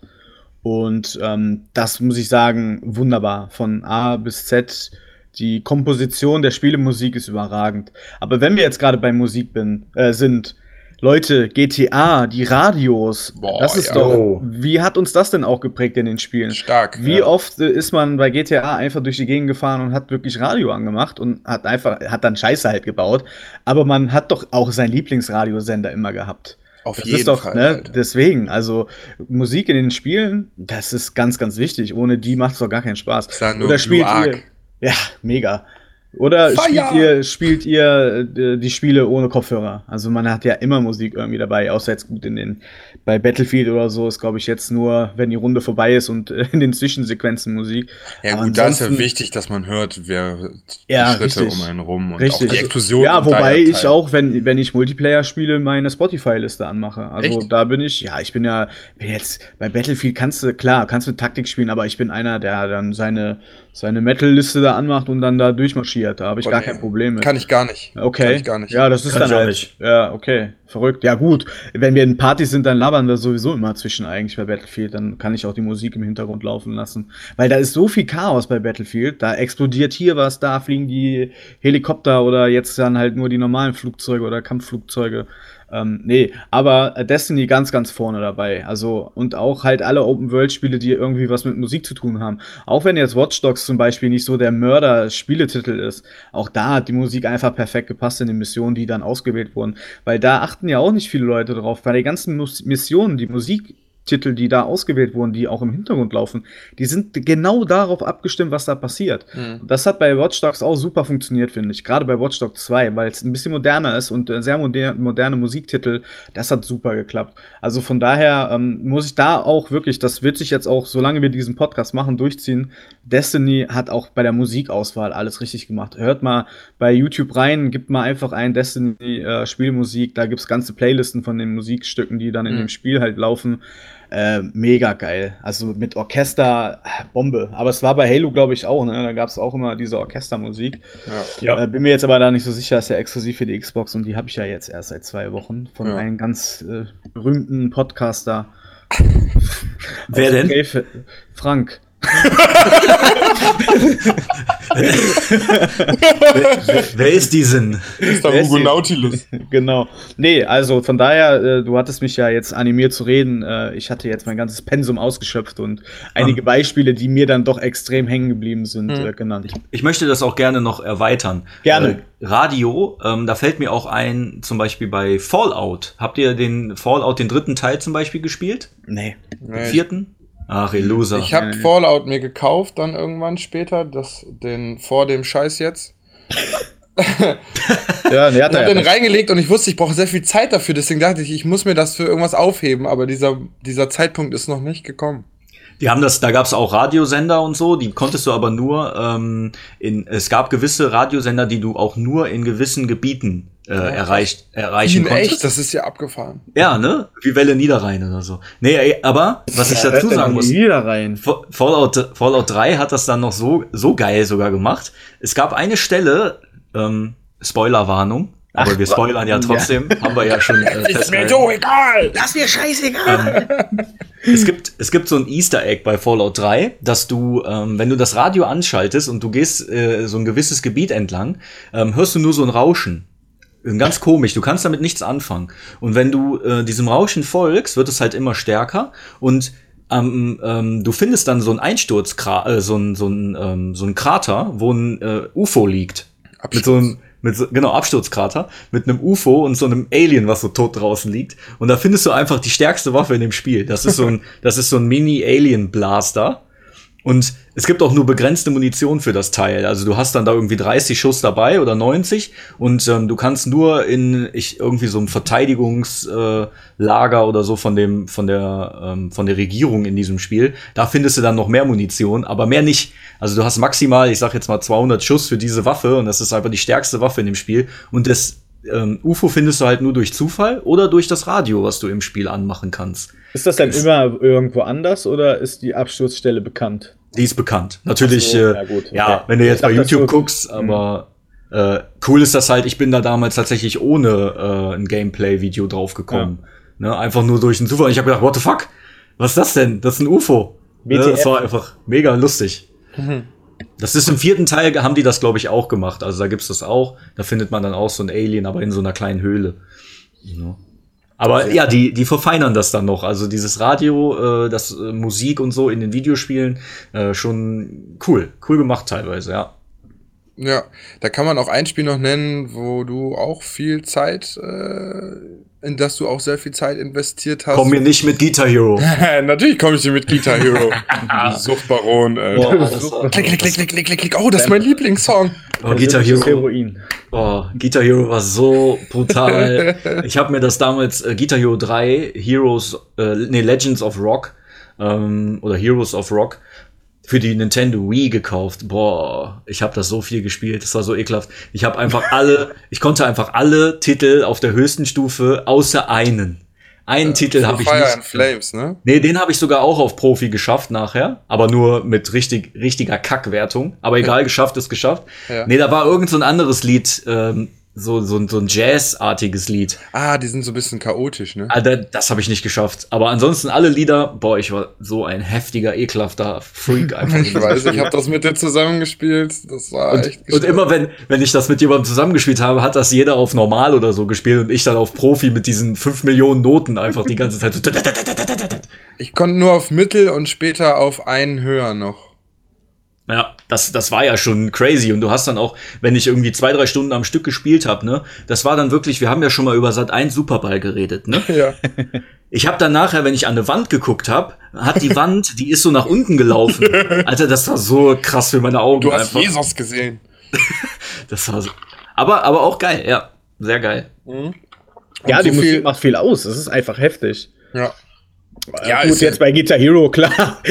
Und ähm, das muss ich sagen, wunderbar. Von A bis Z. Die Komposition der Spielemusik ist überragend. Aber wenn wir jetzt gerade bei Musik bin, äh, sind, Leute, GTA, die Radios, Boah, das ist ja. doch. Oh. Wie hat uns das denn auch geprägt in den Spielen? Stark. Wie ja. oft äh, ist man bei GTA einfach durch die Gegend gefahren und hat wirklich Radio angemacht und hat einfach, hat dann Scheiße halt gebaut. Aber man hat doch auch seinen Lieblingsradiosender immer gehabt. Auf Das jeden ist doch, Fall. ne, Alter. deswegen, also Musik in den Spielen, das ist ganz, ganz wichtig. Ohne die macht es doch gar keinen Spaß. Ist ja nur Oder Blue spielt ihr, Arc. ja, mega. Oder Feier! spielt ihr, spielt ihr äh, die Spiele ohne Kopfhörer? Also man hat ja immer Musik irgendwie dabei, außer jetzt gut in den, bei Battlefield oder so ist, glaube ich, jetzt nur, wenn die Runde vorbei ist und äh, in den Zwischensequenzen Musik. Ja Aber gut, da ist ja wichtig, dass man hört, wer die Ja, Schritte richtig. um einen rum und Richtig. auch die Also, Explosion. Ja, und wobei ich auch, wenn, wenn ich Multiplayer spiele, meine Spotify-Liste anmache. Also Echt? da bin ich, ja, ich bin ja, bin jetzt bei Battlefield kannst du, klar, kannst du Taktik spielen, aber ich bin einer, der dann seine, seine Metal-Liste da anmacht und dann da durchmarschiert. Da habe ich Oh, gar nee. kein Problem mit. Kann ich gar nicht. Okay. Kann ich gar nicht. Ja, das ist Kann dann halt. nicht. Ja, okay. Verrückt. Ja, gut. Wenn wir in Partys sind, dann labern wir sowieso immer zwischen eigentlich bei Battlefield. Dann kann ich auch die Musik im Hintergrund laufen lassen. Weil da ist so viel Chaos bei Battlefield. Da explodiert hier was, da fliegen die Helikopter oder jetzt dann halt nur die normalen Flugzeuge oder Kampfflugzeuge. Ähm, nee, aber Destiny ganz, ganz vorne dabei. Also, und auch halt alle Open-World-Spiele, die irgendwie was mit Musik zu tun haben. Auch wenn jetzt Watch Dogs zum Beispiel nicht so der Mörder-Spieletitel ist, auch da hat die Musik einfach perfekt gepasst in den Missionen, die dann ausgewählt wurden. Weil da achten ja auch nicht viele Leute drauf. Bei den ganzen Mus Missionen, die Musik Titel, die da ausgewählt wurden, die auch im Hintergrund laufen, die sind genau darauf abgestimmt, was da passiert. Mhm. Das hat bei Watch Dogs auch super funktioniert, finde ich. Gerade bei Watch Dogs 2, weil es ein bisschen moderner ist und äh, sehr moder moderne Musiktitel, das hat super geklappt. Also von daher ähm, muss ich da auch wirklich, das wird sich jetzt auch, solange wir diesen Podcast machen, durchziehen. Destiny hat auch bei der Musikauswahl alles richtig gemacht. Hört mal bei YouTube rein, gibt mal einfach ein Destiny äh, Spielmusik, da gibt's ganze Playlisten von den Musikstücken, die dann in Mhm. dem Spiel halt laufen. Äh, mega geil. Also mit Orchester, äh, Bombe. Aber es war bei Halo, glaube ich, auch, ne? Da gab es auch immer diese Orchestermusik. Ja. Äh, bin mir jetzt aber da nicht so sicher, ist ja exklusiv für die Xbox und die habe ich ja jetzt erst seit zwei Wochen von Ja. einem ganz äh, berühmten Podcaster. [LAUGHS] Wer Aus denn? Gelfe- Frank. Wer, wer, ist diesen? Ist da Hugo Nautilus. [LAUGHS] genau. Nee, also von daher, äh, du hattest mich ja jetzt animiert zu reden. Äh, ich hatte jetzt mein ganzes Pensum ausgeschöpft und einige ah. Beispiele, die mir dann doch extrem hängen geblieben sind, hm. äh, genannt. Ich, ich, möchte das auch gerne noch erweitern. Gerne. Äh, Radio, ähm, da fällt mir auch ein, zum Beispiel bei Fallout. Habt ihr den Fallout, den dritten Teil zum Beispiel gespielt? Nee. Den vierten? Ach, Loser. Ich habe Fallout mir gekauft dann irgendwann später, das, den vor dem Scheiß jetzt. [LAUGHS] ja, nee, hat er hab den reingelegt und ich wusste, ich brauche sehr viel Zeit dafür, deswegen dachte ich, ich muss mir das für irgendwas aufheben, aber dieser, dieser Zeitpunkt ist noch nicht gekommen. Die haben das, da gab es auch Radiosender und so, die konntest du aber nur ähm, in, es gab gewisse Radiosender, die du auch nur in gewissen Gebieten äh, ja, erreicht, erreichen in konntest. echt, das ist ja abgefahren. Ja, ne? Wie Welle Niederrhein oder so. Nee, ey, aber was ich dazu sagen muss, Niederrhein. Fallout, Fallout 3 hat das dann noch so, so geil sogar gemacht. Es gab eine Stelle, ähm, Spoilerwarnung, aber Ach, wir spoilern ja trotzdem, ja. haben wir ja schon. Äh, [LAUGHS] ist mir so egal! Das ist mir scheißegal! Ähm, [LAUGHS] es, gibt, es gibt so ein Easter Egg bei Fallout 3, dass du, ähm, wenn du das Radio anschaltest und du gehst äh, so ein gewisses Gebiet entlang, ähm, hörst du nur so ein Rauschen. Ganz komisch, du kannst damit nichts anfangen. Und wenn du äh, diesem Rauschen folgst, wird es halt immer stärker und ähm, ähm, du findest dann so ein Einsturzkrater, äh, so ein, so ein, ähm, so ein Krater, wo ein äh, UFO liegt. Absturz. Mit so einem, mit so, genau, Absturzkrater, mit einem UFO und so einem Alien, was so tot draußen liegt. Und da findest du einfach die stärkste Waffe in dem Spiel. Das ist so ein, [LAUGHS] das ist so ein Mini-Alien-Blaster. Und es gibt auch nur begrenzte Munition für das Teil. Also du hast dann da irgendwie 30 Schuss dabei oder 90 und ähm, du kannst nur in ich, irgendwie so ein Verteidigungslager äh, oder so von dem von der ähm, von der Regierung in diesem Spiel. Da findest du dann noch mehr Munition, aber mehr nicht. Also du hast maximal, ich sag jetzt mal 200 Schuss für diese Waffe und das ist einfach die stärkste Waffe in dem Spiel und das ähm, UFO findest du halt nur durch Zufall oder durch das Radio, was du im Spiel anmachen kannst. Ist das denn das immer irgendwo anders oder ist die Absturzstelle bekannt? Die ist bekannt. Natürlich, so, ja, gut, okay. ja, wenn du jetzt bei YouTube guckst, aber äh, cool ist das halt, ich bin da damals tatsächlich ohne äh, ein Gameplay-Video draufgekommen. Ja. Ne? Einfach nur durch einen Zufall. Ich habe gedacht, what the fuck? Was ist das denn? Das ist ein UFO. Ne? Das war einfach mega lustig. Mhm. Das ist im vierten Teil, haben die das, glaube ich, auch gemacht. Also da gibt's das auch. Da findet man dann auch so ein Alien, aber in so einer kleinen Höhle. Ja. Aber ja, die, die verfeinern das dann noch. Also dieses Radio, äh, das äh, Musik und so in den Videospielen, äh, schon cool. Cool gemacht teilweise, ja. Ja, da kann man auch ein Spiel noch nennen, wo du auch viel Zeit äh, in das du auch sehr viel Zeit investiert hast. Komm mir nicht mit Guitar Hero. [LAUGHS] Natürlich komme ich dir mit Guitar Hero. [LAUGHS] Suchtbaron, ey. Boah, klick, klick, klick, klick, klick, klick, klick. Oh, das ist mein Lieblingssong. Oh, Guitar Hero. Heroin. Oh, Guitar Hero war so brutal. ich habe mir das damals äh, Guitar Hero 3 Heroes, äh, nee, Legends of Rock ähm, oder Heroes of Rock für die Nintendo Wii gekauft. Boah, ich habe das so viel gespielt, das war so ekelhaft. Ich habe einfach [LAUGHS] alle, ich konnte einfach alle Titel auf der höchsten Stufe außer einen. Einen ja, Titel habe ich Fire nicht. And Flames, ne? Nee, den habe ich sogar auch auf Profi geschafft nachher, aber nur mit richtig richtiger Kackwertung. Aber egal, [LAUGHS] geschafft ist geschafft. Ja. Nee, da war irgend so ein anderes Lied, ähm, so, so, so ein Jazz-artiges Lied. Ah, die sind so ein bisschen chaotisch, ne? Ah, das, das habe ich nicht geschafft. Aber ansonsten alle Lieder, boah, ich war so ein heftiger, ekelhafter Freak [LAUGHS] einfach. ich weiß, ich habe das mit dir zusammengespielt. Das war und, echt Und immer wenn, wenn ich das mit jemandem zusammengespielt habe, hat das jeder auf normal oder so gespielt und ich dann auf Profi mit diesen fünf Millionen Noten einfach die ganze Zeit so. Ich konnte nur auf Mittel und später auf einen höher noch. Ja, das, das war ja schon crazy. Und du hast dann auch, wenn ich irgendwie zwei, drei Stunden am Stück gespielt habe, ne, das war dann wirklich, wir haben ja schon mal über Sat 1 Superball geredet, ne? [LAUGHS] Ja. Ich habe dann nachher, wenn ich an eine Wand geguckt habe, hat die Wand, die ist so nach unten gelaufen. [LAUGHS] Alter, das war so krass für meine Augen. Du hast einfach. Jesus gesehen. [LAUGHS] das war so. Aber, aber auch geil, ja. Sehr geil. Mhm. Ja, die so Musik macht viel aus. Es ist einfach heftig. Ja. Ja, gut, jetzt bei Guitar Hero, [LAUGHS] klar.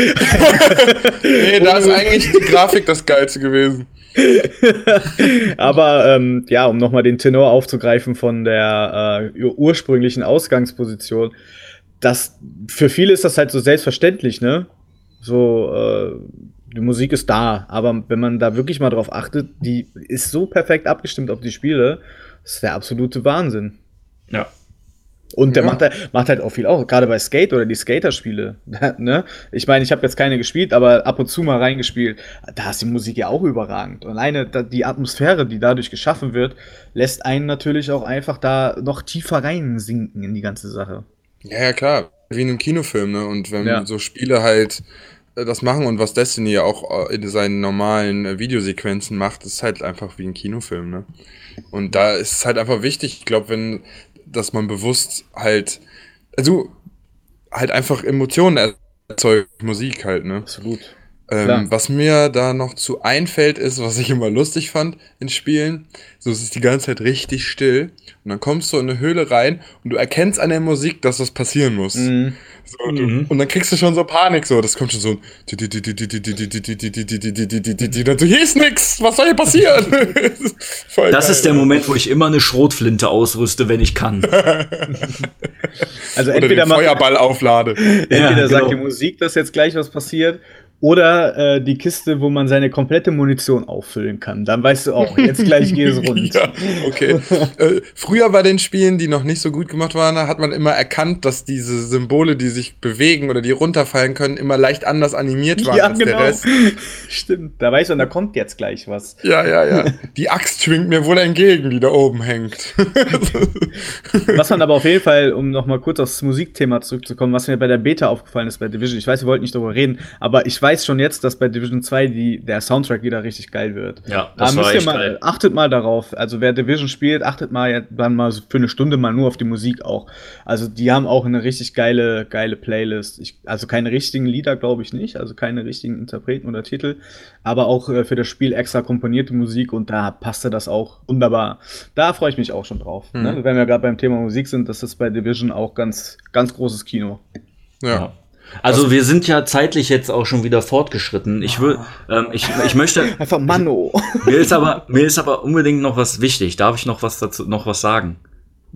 nee, da ist eigentlich die Grafik das Geilste gewesen. [LAUGHS] Aber ähm, ja, um nochmal den Tenor aufzugreifen von der äh, ursprünglichen Ausgangsposition, das für viele ist das halt so selbstverständlich, ne? So, äh, die Musik ist da, aber wenn man da wirklich mal drauf achtet, die ist so perfekt abgestimmt auf die Spiele, das ist der absolute Wahnsinn. Ja. Und der ja. macht, halt, macht halt auch viel auch, gerade bei Skate oder die Skater-Spiele. [LAUGHS] ne? Ich meine, ich habe jetzt keine gespielt, aber ab und zu mal reingespielt. Da ist die Musik ja auch überragend. Und alleine die Atmosphäre, die dadurch geschaffen wird, lässt einen natürlich auch einfach da noch tiefer reinsinken in die ganze Sache. Ja, ja, klar. Wie in einem Kinofilm, ne? Und wenn ja. so Spiele halt äh, das machen und was Destiny ja auch äh, in seinen normalen äh, Videosequenzen macht, ist halt einfach wie ein Kinofilm, ne? Und da ist es halt einfach wichtig, ich glaube, wenn dass man bewusst halt, also halt einfach Emotionen erzeugt, Musik halt, ne? Absolut. Ähm, was mir da noch zu einfällt, ist, was ich immer lustig fand in Spielen. So, es ist die ganze Zeit richtig still. Und dann kommst du in eine Höhle rein und du erkennst an der Musik, dass das passieren muss. Mhm. So, mhm. Und dann kriegst du schon so Panik, so, das kommt schon so ein so, hier ist nix, was soll hier passieren? [LAUGHS] das ist der Moment, wo ich immer eine Schrotflinte ausrüste, wenn ich kann. [LAUGHS] also entweder Feuerball auflade. [LAUGHS] Entweder sagt die Musik, dass jetzt gleich was passiert, oder äh, die Kiste, wo man seine komplette Munition auffüllen kann. Dann weißt du auch, jetzt gleich [LAUGHS] geht es rund. ja, okay. äh, früher bei den Spielen, die noch nicht so gut gemacht waren, hat man immer erkannt, dass diese Symbole, die sich bewegen oder die runterfallen können, immer leicht anders animiert waren ja, als genau. der Rest. Stimmt, da weiß man, da kommt jetzt gleich was. Ja, ja, ja. Die Axt schwingt mir wohl entgegen, die da oben hängt. [LAUGHS] was man aber auf jeden Fall, um nochmal kurz aufs Musikthema zurückzukommen, was mir bei der Beta aufgefallen ist bei Division, ich weiß, wir wollten nicht darüber reden, aber ich weiß schon jetzt, dass bei Division 2 die, der Soundtrack wieder richtig geil wird. Ja, das da war echt mal, geil. Achtet mal darauf. Also wer Division spielt, achtet mal dann mal für eine Stunde mal nur auf die Musik auch. Also die haben auch eine richtig geile, geile Playlist. Ich, also keine richtigen Lieder, glaube ich nicht. Also keine richtigen Interpreten oder Titel. Aber auch äh, für das Spiel extra komponierte Musik und da passte das auch wunderbar. Da freue ich mich auch schon drauf. Mhm. Ne? Wenn wir gerade beim Thema Musik sind, das ist bei Division auch ganz, ganz großes Kino. ja. ja. Also wir sind ja zeitlich jetzt auch schon wieder fortgeschritten. Ich will, ähm, ich, ich möchte einfach Mano. Mir ist aber mir ist aber unbedingt noch was wichtig. Darf ich noch was dazu noch was sagen?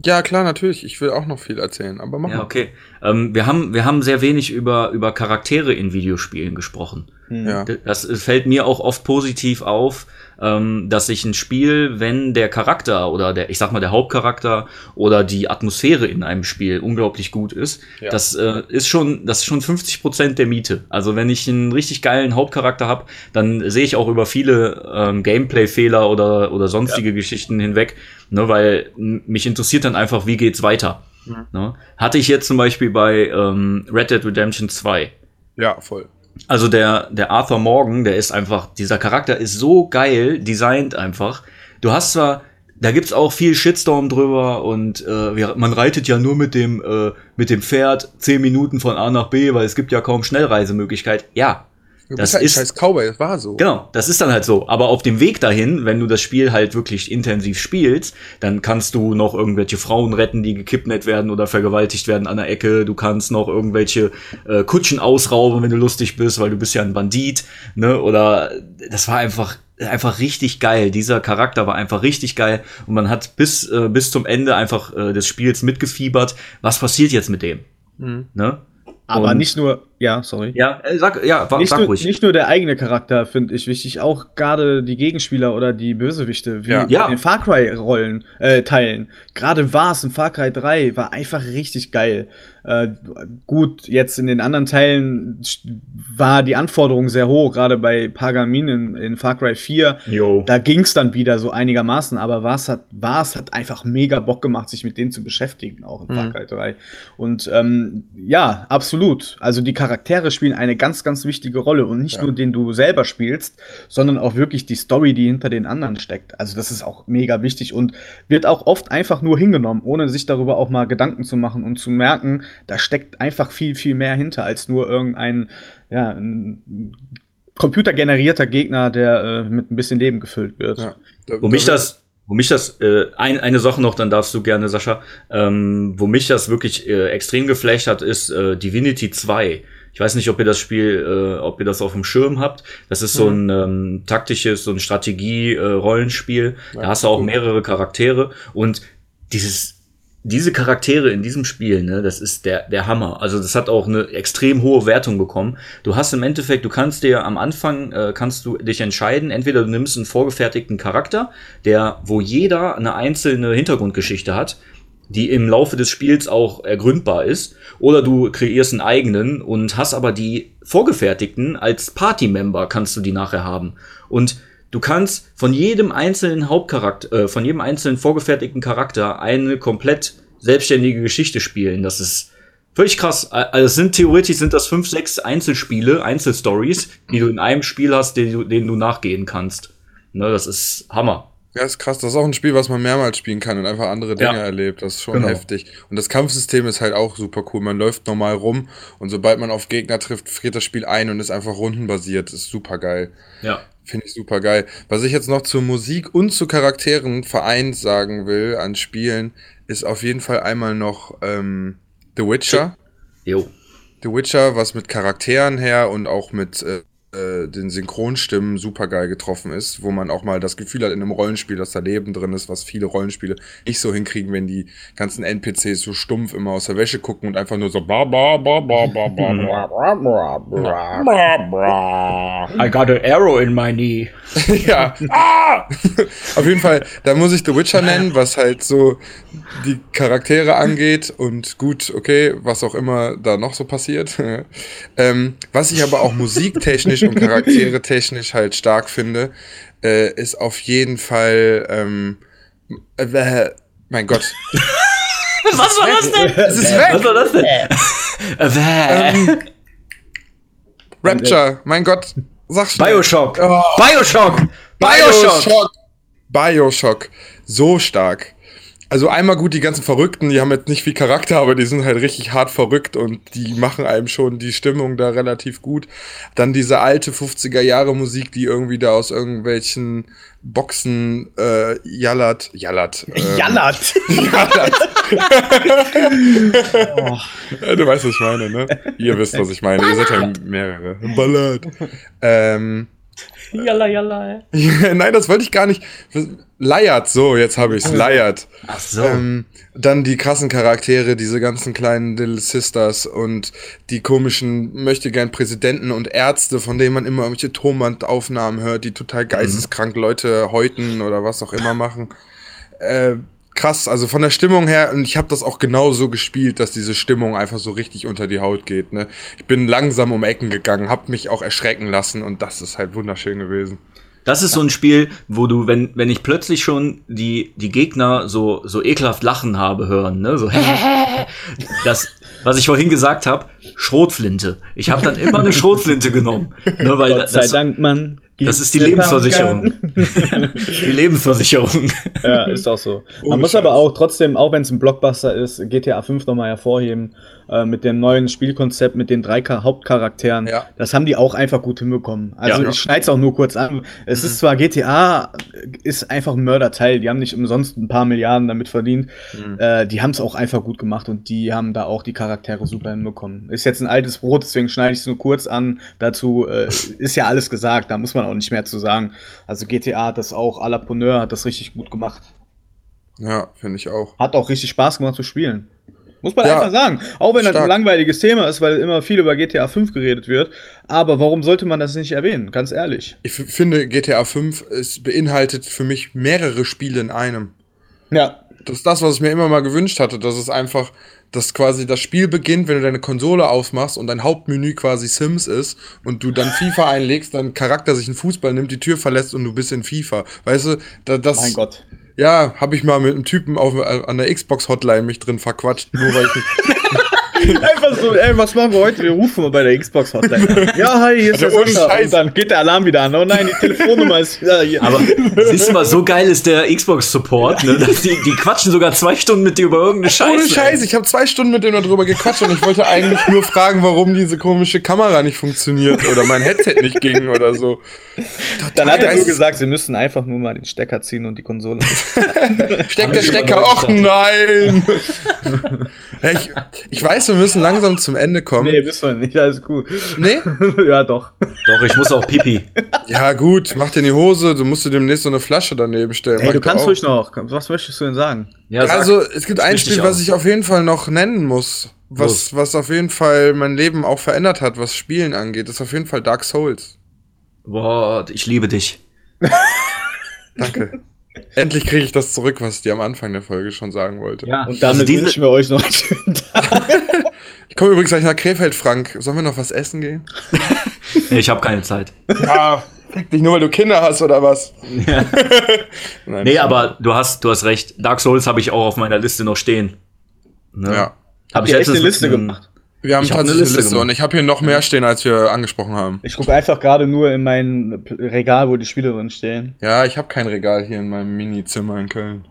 Ja klar, natürlich. Ich will auch noch viel erzählen, aber mach Ja okay. Ähm, wir haben wir haben sehr wenig über über Charaktere in Videospielen gesprochen. Hm. Ja. Das fällt mir auch oft positiv auf ähm, dass sich ein Spiel, wenn der Charakter oder der, ich sag mal, der Hauptcharakter oder die Atmosphäre in einem Spiel unglaublich gut ist, ja. das äh, ist schon, das ist schon 50 Prozent der Miete. Also wenn ich einen richtig geilen Hauptcharakter habe, dann sehe ich auch über viele ähm, Gameplay-Fehler oder, oder sonstige ja. Geschichten hinweg, ne, weil mich interessiert dann einfach, wie geht's weiter. Mhm. Ne? Hatte ich jetzt zum Beispiel bei ähm, Red Dead Redemption 2. Ja, voll. Also der, der Arthur Morgan, der ist einfach, dieser Charakter ist so geil designt einfach. Du hast zwar, da gibt's auch viel Shitstorm drüber und äh, man reitet ja nur mit dem, äh, mit dem Pferd zehn Minuten von A nach B, weil es gibt ja kaum Schnellreisemöglichkeit. Ja, Du das halt ist scheiß Cowboy, das war so. Genau, das ist dann halt so. Aber auf dem Weg dahin, wenn du das Spiel halt wirklich intensiv spielst, dann kannst du noch irgendwelche Frauen retten, die gekidnappt werden oder vergewaltigt werden an der Ecke. Du kannst noch irgendwelche äh, Kutschen ausrauben, wenn du lustig bist, weil du bist ja ein Bandit, ne? Oder das war einfach einfach richtig geil. Dieser Charakter war einfach richtig geil und man hat bis äh, bis zum Ende einfach äh, des Spiels mitgefiebert. Was passiert jetzt mit dem? Mhm. Ne? Aber und nicht nur, ja, sorry. Ja, äh, sag, ja, nicht sag nur, ruhig. Nicht nur der eigene Charakter finde ich wichtig, auch gerade die Gegenspieler oder die Bösewichte, wie ja. in den Far Cry-Rollen, äh, teilen. Gerade war es in Far Cry 3, war einfach richtig geil. Äh, gut, jetzt in den anderen Teilen war die Anforderung sehr hoch, gerade bei Pagamin in, in Far Cry 4. Jo. Da ging es dann wieder so einigermaßen, aber was hat, was hat einfach mega Bock gemacht, sich mit denen zu beschäftigen, auch in mhm. Far Cry 3. Und ähm, ja, absolut. Also die Charaktere spielen eine ganz, ganz wichtige Rolle und nicht ja. nur den du selber spielst, sondern auch wirklich die Story, die hinter den anderen steckt. Also das ist auch mega wichtig und wird auch oft einfach nur hingenommen, ohne sich darüber auch mal Gedanken zu machen und zu merken, da steckt einfach viel, viel mehr hinter als nur irgendein, ja, ein computergenerierter Gegner, der äh, mit ein bisschen Leben gefüllt wird. Ja. Da, wo mich das, wo mich das, äh, ein, eine Sache noch, dann darfst du gerne, Sascha, ähm, wo mich das wirklich äh, extrem geflecht hat, ist äh, Divinity 2. Ich weiß nicht, ob ihr das Spiel, äh, ob ihr das auf dem Schirm habt. Das ist so mhm. ein ähm, taktisches, so ein Strategie-Rollenspiel. Äh, da hast du auch mehrere Charaktere und dieses diese Charaktere in diesem Spiel, ne, das ist der, der Hammer. Also das hat auch eine extrem hohe Wertung bekommen. Du hast im Endeffekt, du kannst dir am Anfang, äh, kannst du dich entscheiden, entweder du nimmst einen vorgefertigten Charakter, der, wo jeder eine einzelne Hintergrundgeschichte hat, die im Laufe des Spiels auch ergründbar ist, oder du kreierst einen eigenen und hast aber die vorgefertigten als Party-Member kannst du die nachher haben. Und du kannst von jedem einzelnen Hauptcharakter, äh, von jedem einzelnen vorgefertigten Charakter eine komplett selbstständige Geschichte spielen. Das ist völlig krass. Also es sind theoretisch sind das fünf, sechs Einzelspiele, Einzelstories, die du in einem Spiel hast, du, denen du nachgehen kannst. Ne, das ist Hammer. Ja, ist krass. Das ist auch ein Spiel, was man mehrmals spielen kann und einfach andere Dinge ja. erlebt. Das ist schon genau. heftig. Und das Kampfsystem ist halt auch super cool. Man läuft normal rum und sobald man auf Gegner trifft, friert das Spiel ein und ist einfach rundenbasiert. Ist super geil. Ja. Finde ich super geil. Was ich jetzt noch zur Musik und zu Charakteren vereint sagen will an Spielen, ist auf jeden Fall einmal noch ähm, The Witcher. Jo. The Witcher, was mit Charakteren her und auch mit äh, äh, den Synchronstimmen super geil getroffen ist, wo man auch mal das Gefühl hat in einem Rollenspiel, dass da Leben drin ist, was viele Rollenspiele nicht so hinkriegen, wenn die ganzen NPCs so stumpf immer aus der Wäsche gucken und einfach nur so ba ba ba ba ba ba ba ba ba I got an arrow in my knee. [LAUGHS] ja. Ah! Auf jeden Fall, da muss ich The Witcher nennen, was halt so die Charaktere angeht und gut, okay, was auch immer da noch so passiert. [LAUGHS] ähm, was ich aber auch musiktechnisch und charaktere technisch halt stark finde, äh, ist auf jeden Fall, ähm, äh, mein Gott. was war das denn? Es ist weg. Was war das denn? ähm, Rapture, mein Gott. Sag schnell. Bioshock. Oh. Bioshock. Bioshock. Bioshock. Bioshock. So stark. Also einmal gut, die ganzen Verrückten, die haben jetzt nicht viel Charakter, aber die sind halt richtig hart verrückt und die machen einem schon die Stimmung da relativ gut. Dann diese alte 50er Jahre Musik, die irgendwie da aus irgendwelchen Boxen äh, jallert. Jallert. Ähm, jallert. jallert. oh. [LAUGHS] Du weißt, was ich meine, ne? Ihr wisst, was ich meine. Ihr seid ja mehrere. Ballert. Ähm, [LAUGHS] Jalla, jalla. [LAUGHS] Nein, das wollte ich gar nicht. Leiert, so, jetzt habe ich's. Leiert. Ach so. Ähm, dann die krassen Charaktere, diese ganzen kleinen Little Sisters und die komischen möchte gern Präsidenten und Ärzte, von denen man immer irgendwelche Tonbandaufnahmen hört, die total mhm. geisteskrank Leute häuten oder was auch immer machen. Äh, krass, also von der Stimmung her, und ich habe das auch genau so gespielt, dass diese Stimmung einfach so richtig unter die Haut geht. Ne? Ich bin langsam um Ecken gegangen, habe mich auch erschrecken lassen und das ist halt wunderschön gewesen. Das ist so ein Spiel, wo du, wenn, wenn ich plötzlich schon die, die Gegner so, so ekelhaft lachen habe hören, ne, so, [LAUGHS] das, was ich vorhin gesagt habe, Schrotflinte. Ich habe dann immer eine Schrotflinte genommen. Ne, weil Gott sei das, Dank, Mann. Das ist die Lebensversicherung. [LAUGHS] die Lebensversicherung. Ja, ist auch so. Man muss aber auch trotzdem, auch wenn es ein Blockbuster ist, GTA 5 nochmal hervorheben, äh, mit dem neuen Spielkonzept, mit den drei Hauptcharakteren. Ja. Das haben die auch einfach gut hinbekommen. Also ja, ich schneide es auch nur kurz an. Es mhm. ist zwar GTA, ist einfach ein Mörderteil. Die haben nicht umsonst ein paar Milliarden damit verdient. Mhm. Äh, die haben es auch einfach gut gemacht und die haben da auch die Charaktere super hinbekommen. Ist jetzt ein altes Brot, deswegen schneide ich es nur kurz an. Dazu äh, ist ja alles gesagt, da muss man auch nicht mehr zu sagen. Also GTA hat das auch, à la Poneur hat das richtig gut gemacht. Ja, finde ich auch. Hat auch richtig Spaß gemacht zu spielen. Muss man ja, einfach sagen. Auch wenn stark. das ein langweiliges Thema ist, weil immer viel über GTA 5 geredet wird. Aber warum sollte man das nicht erwähnen? Ganz ehrlich. Ich finde, GTA 5 es beinhaltet für mich mehrere Spiele in einem. Ja. Das ist das, was ich mir immer mal gewünscht hatte, dass es einfach, dass quasi das Spiel beginnt, wenn du deine Konsole aufmachst und dein Hauptmenü quasi Sims ist und du dann FIFA einlegst, dein Charakter sich einen Fußball nimmt, die Tür verlässt und du bist in FIFA. Weißt du, da, das. Mein Gott. Ja, habe ich mal mit einem Typen auf, an der Xbox-Hotline mich drin verquatscht, nur weil ich [LAUGHS] [LAUGHS] Einfach so, ey, was machen wir heute? Wir rufen mal bei der Xbox Hotline. [LAUGHS] Ja, hi, hier ist der Sascha. Und dann geht der Alarm wieder an. Oh nein, die Telefonnummer ist ja, hier. Aber [LAUGHS] siehst du mal, so geil ist der Xbox Support, ne? Dass die, die quatschen sogar zwei Stunden mit dir über irgendeine Scheiße. Ohne Scheiße, ich habe zwei Stunden mit denen darüber gequatscht und ich wollte eigentlich nur fragen, warum diese komische Kamera nicht funktioniert oder mein Headset nicht ging oder so. Dann hat er nur gesagt, sie müssten einfach nur mal den Stecker ziehen und die Konsole. Steckt der Stecker? Och nein! ich, ich weiß, wir müssen langsam zum Ende kommen. Nee, wissen wir nicht, alles gut. Nee? [LAUGHS] ja, doch. Doch, ich muss auch pipi. ja, gut, mach dir in die Hose, du musst dir demnächst so eine Flasche daneben stellen. Ey, du kannst ruhig noch. Was möchtest du denn sagen? Ja, also, es gibt ein Spiel, was ich auf jeden Fall noch nennen muss. Was, was auf jeden Fall mein Leben auch verändert hat, was Spielen angeht, das ist auf jeden Fall Dark Souls. Boah, ich liebe dich. Danke. [LAUGHS] [LAUGHS] Endlich kriege ich das zurück, was ich dir am Anfang der Folge schon sagen wollte. Ja, und damit also wünschen wir euch noch einen schönen Tag. ich komme übrigens gleich nach Krefeld, Frank. Sollen wir noch was essen gehen? nee, ich habe keine Zeit. Ja, fick dich nur, weil du Kinder hast oder was? Ja. [LAUGHS] Nein, nee, aber du hast, du hast recht. Dark Souls habe ich auch auf meiner Liste noch stehen. Ne? Ja. Habe ich letzte Liste gemacht. Wir haben tatsächlich eine Liste, Liste und ich habe hier noch mehr stehen, als wir angesprochen haben. Ich gucke einfach gerade nur in mein Regal, wo die Spiele drin stehen. Ja, ich habe kein Regal hier in meinem Mini-Zimmer in Köln.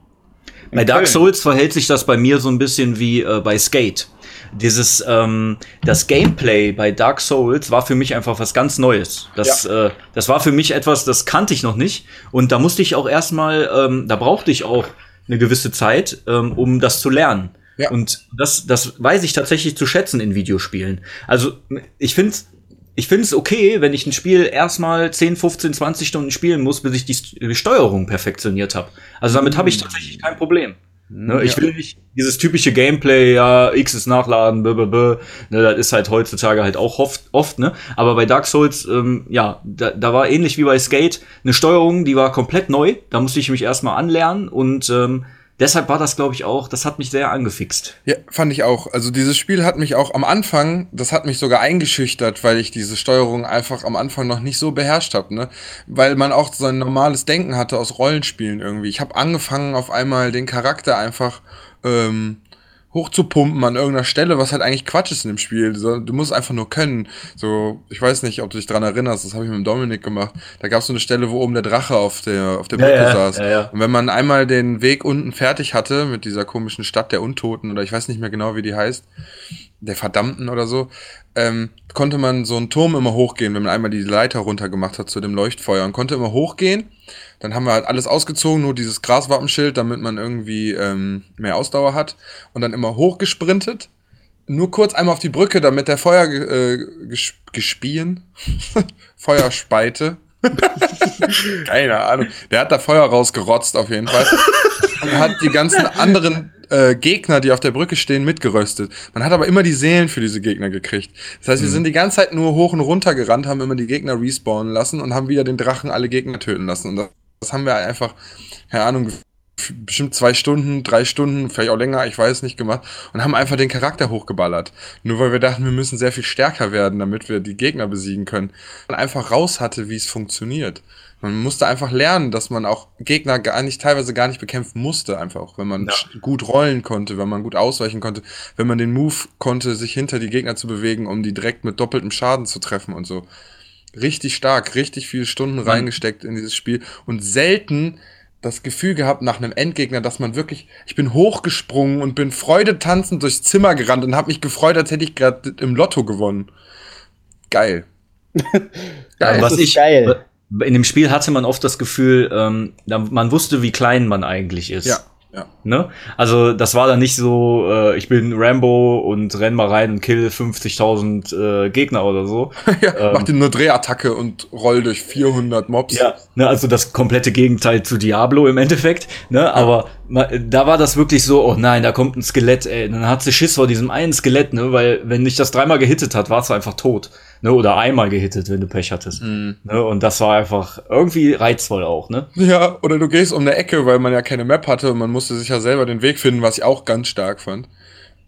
In bei Dark Souls verhält sich das bei mir so ein bisschen wie äh, bei Skate. Dieses, ähm, das Gameplay bei Dark Souls war für mich einfach was ganz Neues. Das, ja. äh, das war für mich etwas, das kannte ich noch nicht. Und da musste ich auch erstmal, ähm, da brauchte ich auch eine gewisse Zeit, ähm, um das zu lernen. Ja. Und das, das weiß ich tatsächlich zu schätzen in Videospielen. Also ich finde ich finde es okay, wenn ich ein Spiel erstmal 10, 15, 20 Stunden spielen muss, bis ich die Steuerung perfektioniert habe. Also damit habe ich mm. tatsächlich kein Problem. Ne, ja. Ich will nicht dieses typische Gameplay, ja, X ist nachladen, b, b, b, ne, das ist halt heutzutage halt auch oft, oft ne? Aber bei Dark Souls, ähm, ja, da, da war ähnlich wie bei Skate eine Steuerung, die war komplett neu. Da musste ich mich erstmal anlernen und ähm, deshalb war das, glaube ich, auch, das hat mich sehr angefixt. Ja, fand ich auch. Also dieses Spiel hat mich auch am Anfang, das hat mich sogar eingeschüchtert, weil ich diese Steuerung einfach am Anfang noch nicht so beherrscht habe, ne? Weil man auch so ein normales Denken hatte aus Rollenspielen irgendwie. Ich habe angefangen, auf einmal den Charakter einfach ähm, hochzupumpen an irgendeiner Stelle, was halt eigentlich Quatsch ist in dem Spiel. Du musst einfach nur können. So, ich weiß nicht, ob du dich dran erinnerst, das habe ich mit dem Dominik gemacht. Da gab es so eine Stelle, wo oben der Drache auf der, auf der Brücke ja, saß. Ja, ja. Und wenn man einmal den Weg unten fertig hatte mit dieser komischen Stadt der Untoten oder ich weiß nicht mehr genau, wie die heißt, der Verdammten oder so, ähm, konnte man so einen Turm immer hochgehen, wenn man einmal die Leiter runtergemacht hat zu dem Leuchtfeuer und konnte immer hochgehen. Dann haben wir halt alles ausgezogen, nur dieses Graswappenschild, damit man irgendwie ähm, mehr Ausdauer hat. Und dann immer hochgesprintet. Nur kurz einmal auf die Brücke, damit der Feuer äh, ges gespien, [LAUGHS] Feuerspeite. [LAUGHS] Keine Ahnung. Der hat da Feuer rausgerotzt auf jeden Fall. Und hat die ganzen anderen äh, Gegner, die auf der Brücke stehen, mitgeröstet. Man hat aber immer die Seelen für diese Gegner gekriegt. Das heißt, wir mhm. sind die ganze Zeit nur hoch und runter gerannt, haben immer die Gegner respawnen lassen und haben wieder den Drachen alle Gegner töten lassen. Und das, das haben wir einfach, keine Ahnung, bestimmt zwei Stunden, drei Stunden, vielleicht auch länger, ich weiß nicht gemacht und haben einfach den Charakter hochgeballert. Nur weil wir dachten, wir müssen sehr viel stärker werden, damit wir die Gegner besiegen können. Und einfach raus hatte, wie es funktioniert. Man musste einfach lernen, dass man auch Gegner gar nicht, teilweise gar nicht bekämpfen musste, einfach, wenn man ja. gut rollen konnte, wenn man gut ausweichen konnte, wenn man den Move konnte, sich hinter die Gegner zu bewegen, um die direkt mit doppeltem Schaden zu treffen und so. Richtig stark, richtig viele Stunden mhm. reingesteckt in dieses Spiel und selten das Gefühl gehabt nach einem Endgegner, dass man wirklich, ich bin hochgesprungen und bin freudetanzend durchs Zimmer gerannt und habe mich gefreut, als hätte ich gerade im Lotto gewonnen. Geil. [LAUGHS] geil. Was ich, geil in dem Spiel hatte man oft das Gefühl, ähm, man wusste, wie klein man eigentlich ist. Ja. Ja. Ne? Also das war dann nicht so, äh, ich bin Rambo und renn mal rein und kill 50.000 äh, Gegner oder so. [LAUGHS] ja, ähm, mach dir eine Drehattacke und roll durch 400 Mobs. Ja, ne, also das komplette Gegenteil zu Diablo im Endeffekt. Ne? Ja. Aber da war das wirklich so, oh nein, da kommt ein Skelett, ey. Dann hat sie Schiss vor diesem einen Skelett, ne? weil wenn dich das dreimal gehittet hat, warst du einfach tot ne, oder einmal gehittet, wenn du Pech hattest. Mm. Ne, und das war einfach irgendwie reizvoll auch, ne? Ja, oder du gehst um eine Ecke, weil man ja keine Map hatte und man musste sich ja selber den Weg finden, was ich auch ganz stark fand.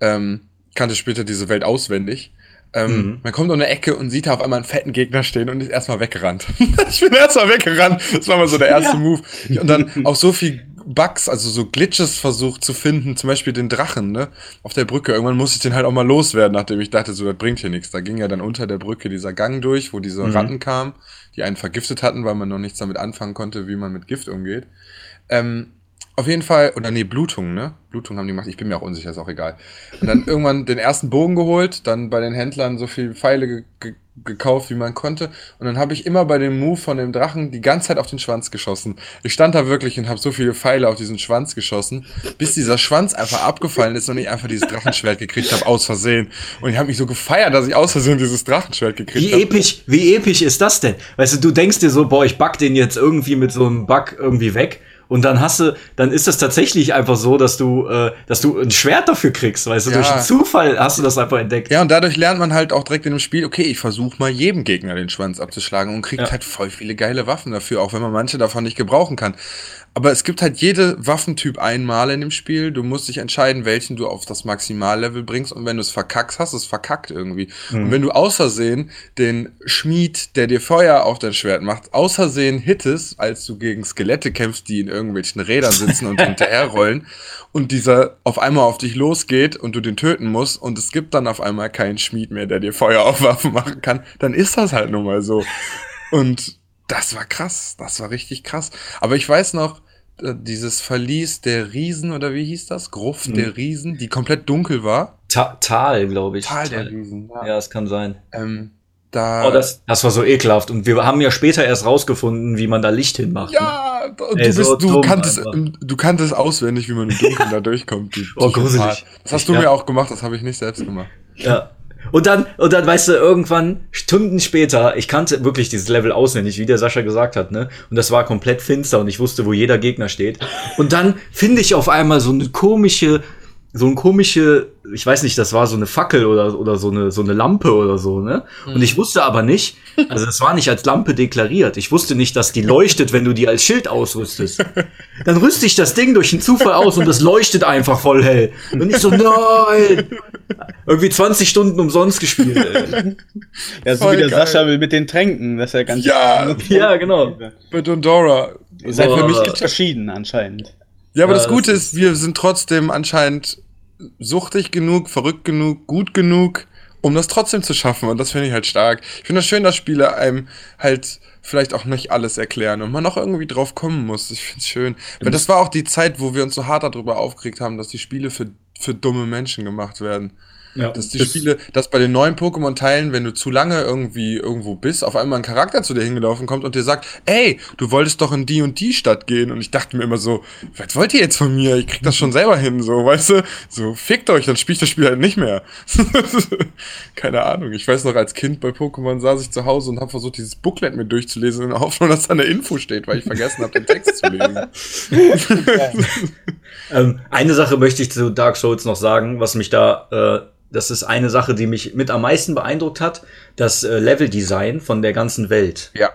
Ähm, kannte später diese Welt auswendig. Ähm, mhm. Man kommt um eine Ecke und sieht da auf einmal einen fetten Gegner stehen und ist erstmal weggerannt. [LAUGHS] ich bin erstmal weggerannt. Das war mal so der erste ja. Move. Und dann [LAUGHS] auch so viel Bugs, also so Glitches versucht zu finden, zum Beispiel den Drachen, ne, auf der Brücke. Irgendwann musste ich den halt auch mal loswerden, nachdem ich dachte, so, das bringt hier nichts. Da ging ja dann unter der Brücke dieser Gang durch, wo diese mhm. Ratten kamen, die einen vergiftet hatten, weil man noch nichts damit anfangen konnte, wie man mit Gift umgeht. Ähm, auf jeden Fall, oder nee, Blutung, ne? Blutung haben die gemacht, ich bin mir auch unsicher, ist auch egal. Und dann irgendwann den ersten Bogen geholt, dann bei den Händlern so viel Pfeile ge ge gekauft, wie man konnte. Und dann habe ich immer bei dem Move von dem Drachen die ganze Zeit auf den Schwanz geschossen. Ich stand da wirklich und habe so viele Pfeile auf diesen Schwanz geschossen, bis dieser Schwanz einfach abgefallen ist und ich einfach dieses Drachenschwert gekriegt habe, aus Versehen. Und ich habe mich so gefeiert, dass ich aus Versehen dieses Drachenschwert gekriegt habe. Wie hab. episch, wie episch ist das denn? Weißt du, du denkst dir so, boah, ich back den jetzt irgendwie mit so einem Bug irgendwie weg Und dann hast du, dann ist es tatsächlich einfach so, dass du, äh, dass du ein Schwert dafür kriegst, weißt du, Ja. durch einen Zufall hast du das einfach entdeckt. Ja, und dadurch lernt man halt auch direkt in dem Spiel, okay, ich versuche mal jedem Gegner den Schwanz abzuschlagen und kriegt Ja. halt voll viele geile Waffen dafür, auch wenn man manche davon nicht gebrauchen kann. Aber es gibt halt jede Waffentyp einmal in dem Spiel. Du musst dich entscheiden, welchen du auf das Maximallevel bringst. Und wenn du es verkackst, hast du es verkackt irgendwie. Und wenn du außersehen den Schmied, der dir Feuer auf dein Schwert macht, außersehen hittest, als du gegen Skelette kämpfst, die in irgendwelchen Rädern sitzen und [LAUGHS] hinterherrollen, und dieser auf einmal auf dich losgeht und du den töten musst und es gibt dann auf einmal keinen Schmied mehr, der dir Feuer auf Waffen machen kann, dann ist das halt nun mal so. Und das war krass, das war richtig krass. Aber ich weiß noch, äh, dieses Verlies der Riesen oder wie hieß das? Gruft Mhm. der Riesen, die komplett dunkel war. Ta Tal, glaube ich. Tal der Riesen, Ja, es kann sein. Ähm, da. Oh, das, das war so ekelhaft. Und wir haben ja später erst rausgefunden, wie man da Licht hinmacht. Ne? ja, und Ey, du, bist, so du, kanntest, du kanntest auswendig, wie man im Dunkeln da durchkommt. Du [LAUGHS] Oh, gruselig. Das hast du Ja. mir auch gemacht, das habe ich nicht selbst gemacht. Ja. Und dann, und dann, weißt du, irgendwann, Stunden später, ich kannte wirklich dieses Level auswendig, wie der Sascha gesagt hat, ne? Und das war komplett finster und ich wusste, wo jeder Gegner steht. Und dann finde ich auf einmal so eine komische, so ein komische, ich weiß nicht, das war so eine Fackel oder, oder so eine, so eine Lampe oder so, ne? Und ich wusste aber nicht, also das war nicht als Lampe deklariert. Ich wusste nicht, dass die leuchtet, wenn du die als Schild ausrüstest. Dann rüste ich das Ding durch einen Zufall aus und es leuchtet einfach voll hell. Und ich so, nein! Irgendwie 20 Stunden umsonst gespielt. Ey. Ja, so Voll wie der geil. Sascha will mit den Tränken, das ist ja ganz Ja. Ja, genau. Bei Dondora. Ihr seid für mich verschieden anscheinend. Ja, aber Ja, das das Gute ist, wir sind trotzdem anscheinend suchtig genug, verrückt genug, gut genug, um das trotzdem zu schaffen. Und das finde ich halt stark. Ich finde es schön, dass Spiele einem halt vielleicht auch nicht alles erklären und man auch irgendwie drauf kommen muss. Ich finde es schön. Weil das war auch die Zeit, wo wir uns so hart darüber aufgeregt haben, dass die Spiele für, für dumme Menschen gemacht werden. Ja. Dass die Spiele, dass bei den neuen Pokémon-Teilen, wenn du zu lange irgendwie irgendwo bist, auf einmal ein Charakter zu dir hingelaufen kommt und dir sagt, ey, du wolltest doch in die und die Stadt gehen. Und ich dachte mir immer so, was wollt ihr jetzt von mir? Ich krieg das schon selber hin, so, weißt du? So, fickt euch, dann spiel ich das Spiel halt nicht mehr. [LAUGHS] Keine Ahnung. Ich weiß noch, als Kind bei Pokémon saß ich zu Hause und habe versucht, dieses Booklet mir durchzulesen in der Hoffnung, dass da eine Info steht, weil ich vergessen habe, den Text zu lesen. [LAUGHS] [LAUGHS] Ähm, eine Sache möchte ich zu Dark Souls noch sagen, was mich da, äh, das ist eine Sache, die mich mit am meisten beeindruckt hat, das äh, Leveldesign von der ganzen Welt. Ja.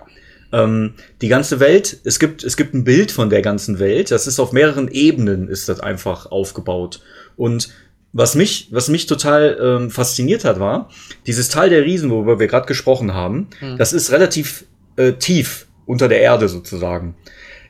Ähm, die ganze Welt, es gibt, es gibt ein Bild von der ganzen Welt, das ist auf mehreren Ebenen, ist das einfach aufgebaut. Und was mich, was mich total ähm, fasziniert hat, war, dieses Tal der Riesen, worüber wir gerade gesprochen haben, das ist relativ äh, tief unter der Erde sozusagen.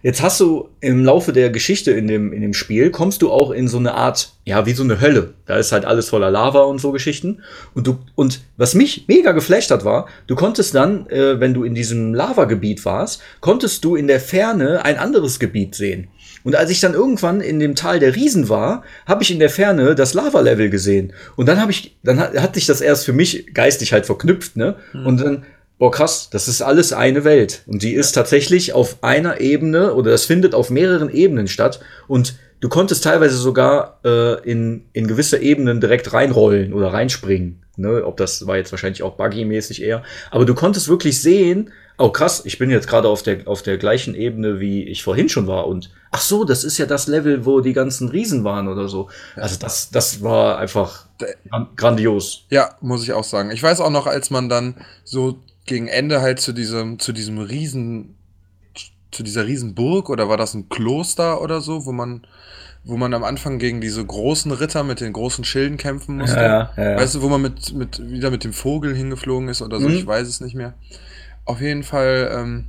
Jetzt hast du im Laufe der Geschichte in dem, in dem Spiel, kommst du auch in so eine Art, ja, wie so eine Hölle. Da ist halt alles voller Lava und so Geschichten. Und du, und was mich mega geflasht hat, war, du konntest dann, äh, wenn du in diesem Lavagebiet warst, konntest du in der Ferne ein anderes Gebiet sehen. Und als ich dann irgendwann in dem Tal der Riesen war, habe ich in der Ferne das Lava-Level gesehen. Und dann habe ich, dann hat, hat sich das erst für mich geistig halt verknüpft, ne? Und dann, boah krass, das ist alles eine Welt. Und die ist tatsächlich auf einer Ebene oder das findet auf mehreren Ebenen statt. Und du konntest teilweise sogar äh, in, in gewisse Ebenen direkt reinrollen oder reinspringen. Ne? Ob das war jetzt wahrscheinlich auch buggy-mäßig eher. Aber du konntest wirklich sehen, oh krass, ich bin jetzt gerade auf der, auf der gleichen Ebene, wie ich vorhin schon war. Und ach so, das ist ja das Level, wo die ganzen Riesen waren oder so. Also das, das war einfach gran- grandios. Ja, muss ich auch sagen. Ich weiß auch noch, als man dann so gegen Ende halt zu diesem, zu diesem Riesen, zu dieser Riesenburg oder war das ein Kloster oder so, wo man, wo man am Anfang gegen diese großen Ritter mit den großen Schilden kämpfen musste. Ja, ja, ja. Weißt du, wo man mit, mit, wieder mit dem Vogel hingeflogen ist oder so, Mhm. ich weiß es nicht mehr. Auf jeden Fall, ähm,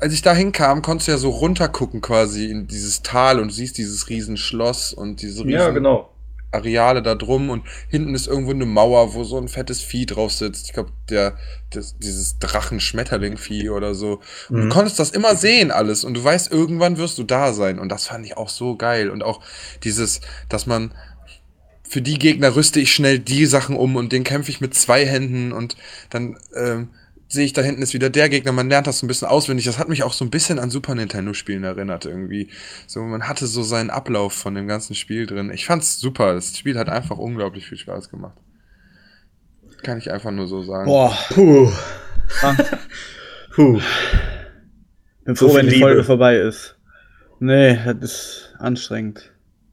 als ich da hinkam, konntest du ja so runtergucken quasi in dieses Tal und siehst dieses Riesenschloss und diese riesen Ja, genau. Areale da drum und hinten ist irgendwo eine Mauer, wo so ein fettes Vieh drauf sitzt. Ich glaube, der, das, dieses Drachen-Schmetterling-Vieh oder so. Und Mhm. du konntest das immer sehen alles und du weißt, irgendwann wirst du da sein. Und das fand ich auch so geil. Und auch dieses, dass man für die Gegner rüste ich schnell die Sachen um und den kämpfe ich mit zwei Händen und dann ähm, sehe ich da hinten ist wieder der Gegner. Man lernt das so ein bisschen auswendig. Das hat mich auch so ein bisschen an Super Nintendo-Spielen erinnert irgendwie. So, man hatte so seinen Ablauf von dem ganzen Spiel drin. Ich fand's super. Das Spiel hat einfach unglaublich viel Spaß gemacht. Kann ich einfach nur so sagen. Boah, Puh. [LAUGHS] Puh. bin So froh, wenn viel die Folge Liebe. vorbei ist. Nee, das ist anstrengend.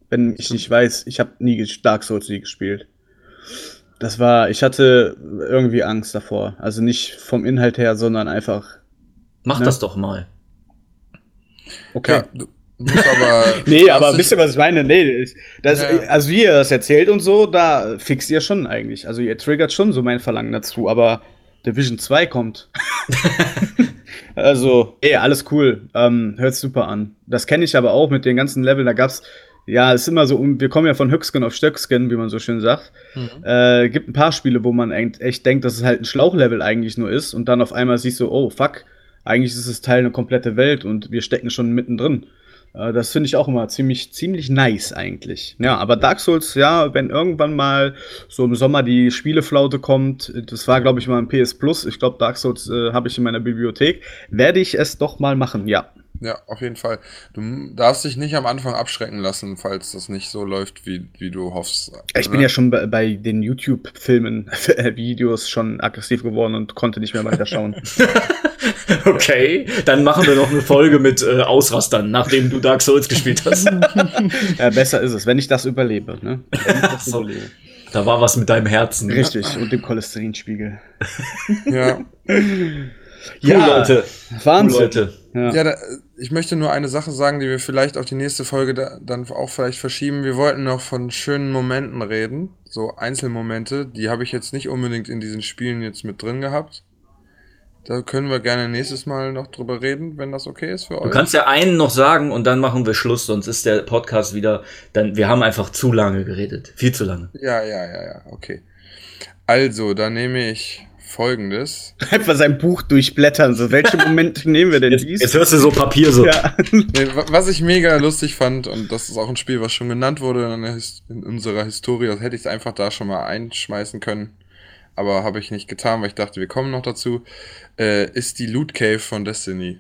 Wenn ich nicht weiß, ich habe nie Dark Souls nie gespielt. Das war, ich hatte irgendwie Angst davor. Also nicht vom Inhalt her, sondern einfach. Mach Ne? das doch mal. Okay. Ja, aber. [LAUGHS] Nee, du aber wisst ihr, was ich meine? Nee, das, Ja, ja. also wie ihr das erzählt und so, da fixt ihr schon eigentlich. Also ihr triggert schon so mein Verlangen dazu, aber Division 2 kommt. [LAUGHS] also, ey, alles cool. Ähm, hört super an. Das kenne ich aber auch mit den ganzen Leveln. Da gab's, ja, es ist immer so, wir kommen ja von Höchsken auf Stöcksken, wie man so schön sagt. Mhm. Äh, gibt ein paar Spiele, wo man echt, echt denkt, dass es halt ein Schlauchlevel eigentlich nur ist und dann auf einmal siehst du, oh fuck, eigentlich ist es Teil eine komplette Welt und wir stecken schon mittendrin. Äh, das finde ich auch immer ziemlich, ziemlich nice eigentlich. Ja, aber Dark Souls, ja, wenn irgendwann mal so im Sommer die Spieleflaute kommt, das war, glaube ich, mal ein PS Plus. Ich glaube, Dark Souls äh, habe ich in meiner Bibliothek. Werde ich es doch mal machen, ja. Ja, auf jeden Fall. Du darfst dich nicht am Anfang abschrecken lassen, falls das nicht so läuft, wie, wie du hoffst. Ich bin ja schon bei, bei den YouTube-Filmen, [LAUGHS] Videos schon aggressiv geworden und konnte nicht mehr weiterschauen. [LAUGHS] Okay, dann machen wir noch eine Folge mit äh, Ausrastern, nachdem du Dark Souls gespielt hast. [LAUGHS] ja, besser ist es, wenn ich das überlebe. Ne? Wenn ich das So. überlebe. Da war was mit deinem Herzen. Richtig, und dem Cholesterinspiegel. Ja. Cool, Ja, Leute. Cool, Wahnsinn. Leute. Ja. Ja, da, ich möchte nur eine Sache sagen, die wir vielleicht auf die nächste Folge da, dann auch vielleicht verschieben. Wir wollten noch von schönen Momenten reden, so Einzelmomente. Die habe ich jetzt nicht unbedingt in diesen Spielen jetzt mit drin gehabt. Da können wir gerne nächstes Mal noch drüber reden, wenn das okay ist für Du euch. kannst ja einen noch sagen und dann machen wir Schluss, sonst ist der Podcast wieder. Dann, wir haben einfach zu lange geredet. Viel zu lange. Ja, ja, ja, ja, okay. Also, da nehme ich folgendes. [LAUGHS] Einfach sein Buch durchblättern. So, welche Momente [LAUGHS] nehmen wir denn Jetzt, dies? jetzt hörst du so Papier so. ja. [LAUGHS] Nee, wa- was ich mega lustig fand, und das ist auch ein Spiel, was schon genannt wurde in, der His- in unserer Historie, das hätte ich einfach da schon mal einschmeißen können. Aber habe ich nicht getan, weil ich dachte, wir kommen noch dazu. Äh, ist die Loot Cave von Destiny.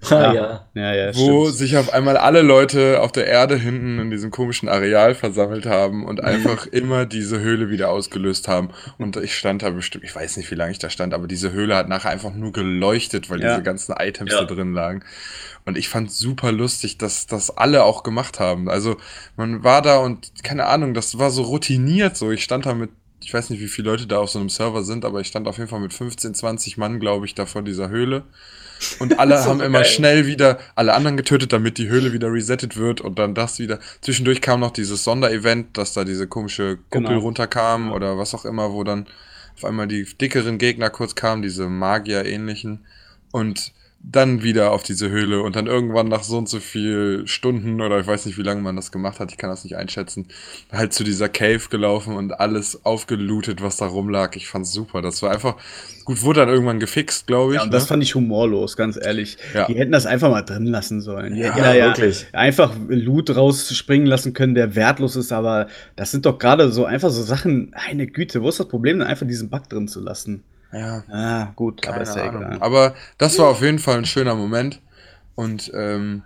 [LAUGHS] Ah, ja. Ja, ja, wo stimmt. sich auf einmal alle Leute auf der Erde hinten in diesem komischen Areal versammelt haben und einfach [LAUGHS] immer diese Höhle wieder ausgelöst haben. Und ich stand da bestimmt, ich weiß nicht, wie lange ich da stand, aber diese Höhle hat nachher einfach nur geleuchtet, weil Ja. diese ganzen Items Ja. da drin lagen. Und ich fand super lustig, dass das alle auch gemacht haben. Also man war da und keine Ahnung, das war so routiniert so. Ich stand da mit, ich weiß nicht, wie viele Leute da auf so einem Server sind, aber ich stand auf jeden Fall mit 15, 20 Mann, glaube ich, da vor dieser Höhle. Und alle [LAUGHS] haben immer schnell wieder alle anderen getötet, damit die Höhle wieder resettet wird und dann das wieder. Zwischendurch kam noch dieses Sonderevent, dass da diese komische Kuppel Genau. runterkam oder was auch immer, wo dann auf einmal die dickeren Gegner kurz kamen, diese Magier-ähnlichen. Und dann wieder auf diese Höhle und dann irgendwann nach so und so viel Stunden oder ich weiß nicht, wie lange man das gemacht hat, ich kann das nicht einschätzen, halt zu dieser Cave gelaufen und alles aufgelootet, was da rumlag. Ich fand's super. Das war einfach, gut, wurde dann irgendwann gefixt, glaube ich. Ja, und das ne? fand ich humorlos, ganz ehrlich. Ja. Die hätten das einfach mal drin lassen sollen. Ja, da ja wirklich. einfach Loot rausspringen lassen können, der wertlos ist, aber das sind doch gerade so einfach so Sachen, eine Güte, wo ist das Problem, dann einfach diesen Bug drin zu lassen? Ja. Ah, gut, aber Keine ist ja Ahnung. egal. Aber das war auf jeden Fall ein schöner Moment. Und ähm,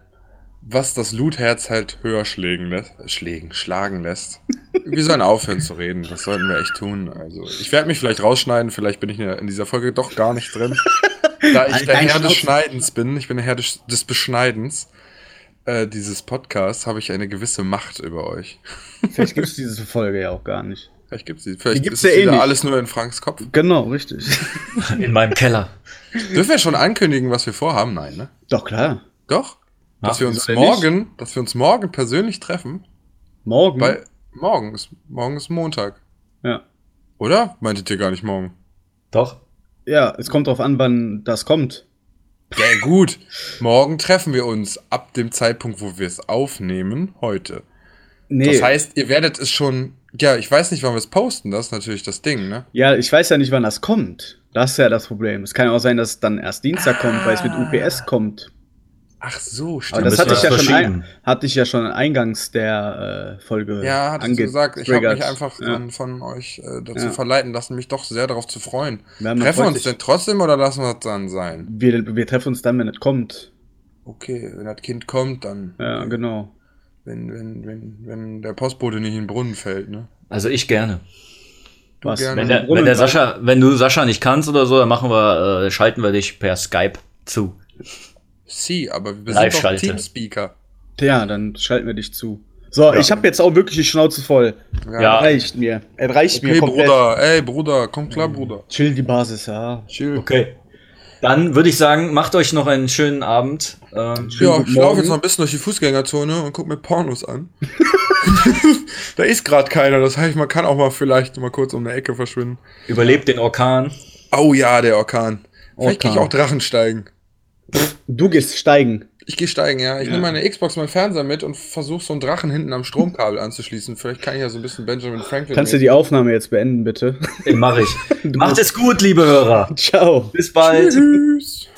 was das Lootherz halt höher schlägen lässt, schlägen, schlagen lässt. [LAUGHS] Wir sollen aufhören zu reden. Das sollten wir echt tun. Also, ich werde mich vielleicht rausschneiden. Vielleicht bin ich in dieser Folge doch gar nicht drin. Da [LAUGHS] ich der Herr des. Schneidens bin, ich bin der Herr des, des Beschneidens äh, dieses Podcasts, habe ich eine gewisse Macht über euch. Vielleicht gibt es diese Folge ja auch gar nicht. Vielleicht gibt's die. Vielleicht gibt's ist es ja eh wieder nicht. alles nur in Franks Kopf. Genau, richtig. In meinem Keller. Dürfen wir schon ankündigen, was wir vorhaben? Nein, ne? Doch, klar. Doch. Dass Ach, wir uns morgen, dass wir uns morgen persönlich treffen, Morgen. weil morgen ist, morgen ist Montag. ja. Oder? Meintet ihr gar nicht morgen? Doch. ja, es kommt drauf an, wann das kommt. Ja, gut. Morgen treffen wir uns ab dem Zeitpunkt, wo wir es aufnehmen, heute. Nee. Das heißt, ihr werdet es schon. Ja, ich weiß nicht, wann wir es posten, das ist natürlich das Ding, ne? ja, ich weiß ja nicht, wann das kommt. Das ist ja das Problem. Es kann ja auch sein, dass es dann erst Dienstag kommt, weil es mit UPS kommt. Ach so, Aber stimmt. das müssen hatte ich, ja schon ein, hatte ich ja schon eingangs der äh, Folge ja, hattest du gesagt, ich habe mich einfach Ja. dann von euch äh, dazu Ja. verleiten lassen, mich doch sehr darauf zu freuen. Treffen wir uns denn trotzdem oder lassen wir es dann sein? wir, wir treffen uns dann, wenn es kommt. Okay, wenn das Kind kommt, dann. Ja, genau. Wenn, wenn, wenn, wenn der Postbote nicht in den Brunnen fällt, ne? Also ich gerne. Du Was? gerne. Wenn der, wenn der Sascha, wenn du Sascha nicht kannst oder so, dann machen wir, äh, schalten wir dich per Skype zu. Sie, aber wir sind doch. Teamspeaker. Ja, dann schalten wir dich zu. So, ich habe jetzt auch wirklich die Schnauze voll. Ja. Reicht mir. Er reicht Okay, mir komplett. Bruder, ey, Bruder, komm klar, Bruder. Chill die Basis, ja. Chill. Okay. Dann würde ich sagen, macht euch noch einen schönen Abend. Ähm, Ja, ich laufe Morgen. jetzt noch ein bisschen durch die Fußgängerzone und guck mir Pornos an. [LAUGHS] da ist gerade keiner, das heißt, man kann auch mal vielleicht mal kurz um eine Ecke verschwinden. überlebt den Orkan. Oh ja, der Orkan. Vielleicht gehe ich Orkan. auch Drachen steigen. Du gehst steigen. Ich gehe steigen, ja. Ich ja. nehme meine Xbox, meinen Fernseher mit und versuche so einen Drachen hinten am Stromkabel anzuschließen. Vielleicht kann ich ja so ein bisschen Benjamin Franklin. Kannst du die Aufnahme jetzt beenden, bitte? Den mach ich. [LAUGHS] Macht es gut, liebe Hörer. Ciao. Bis bald. Tschüss.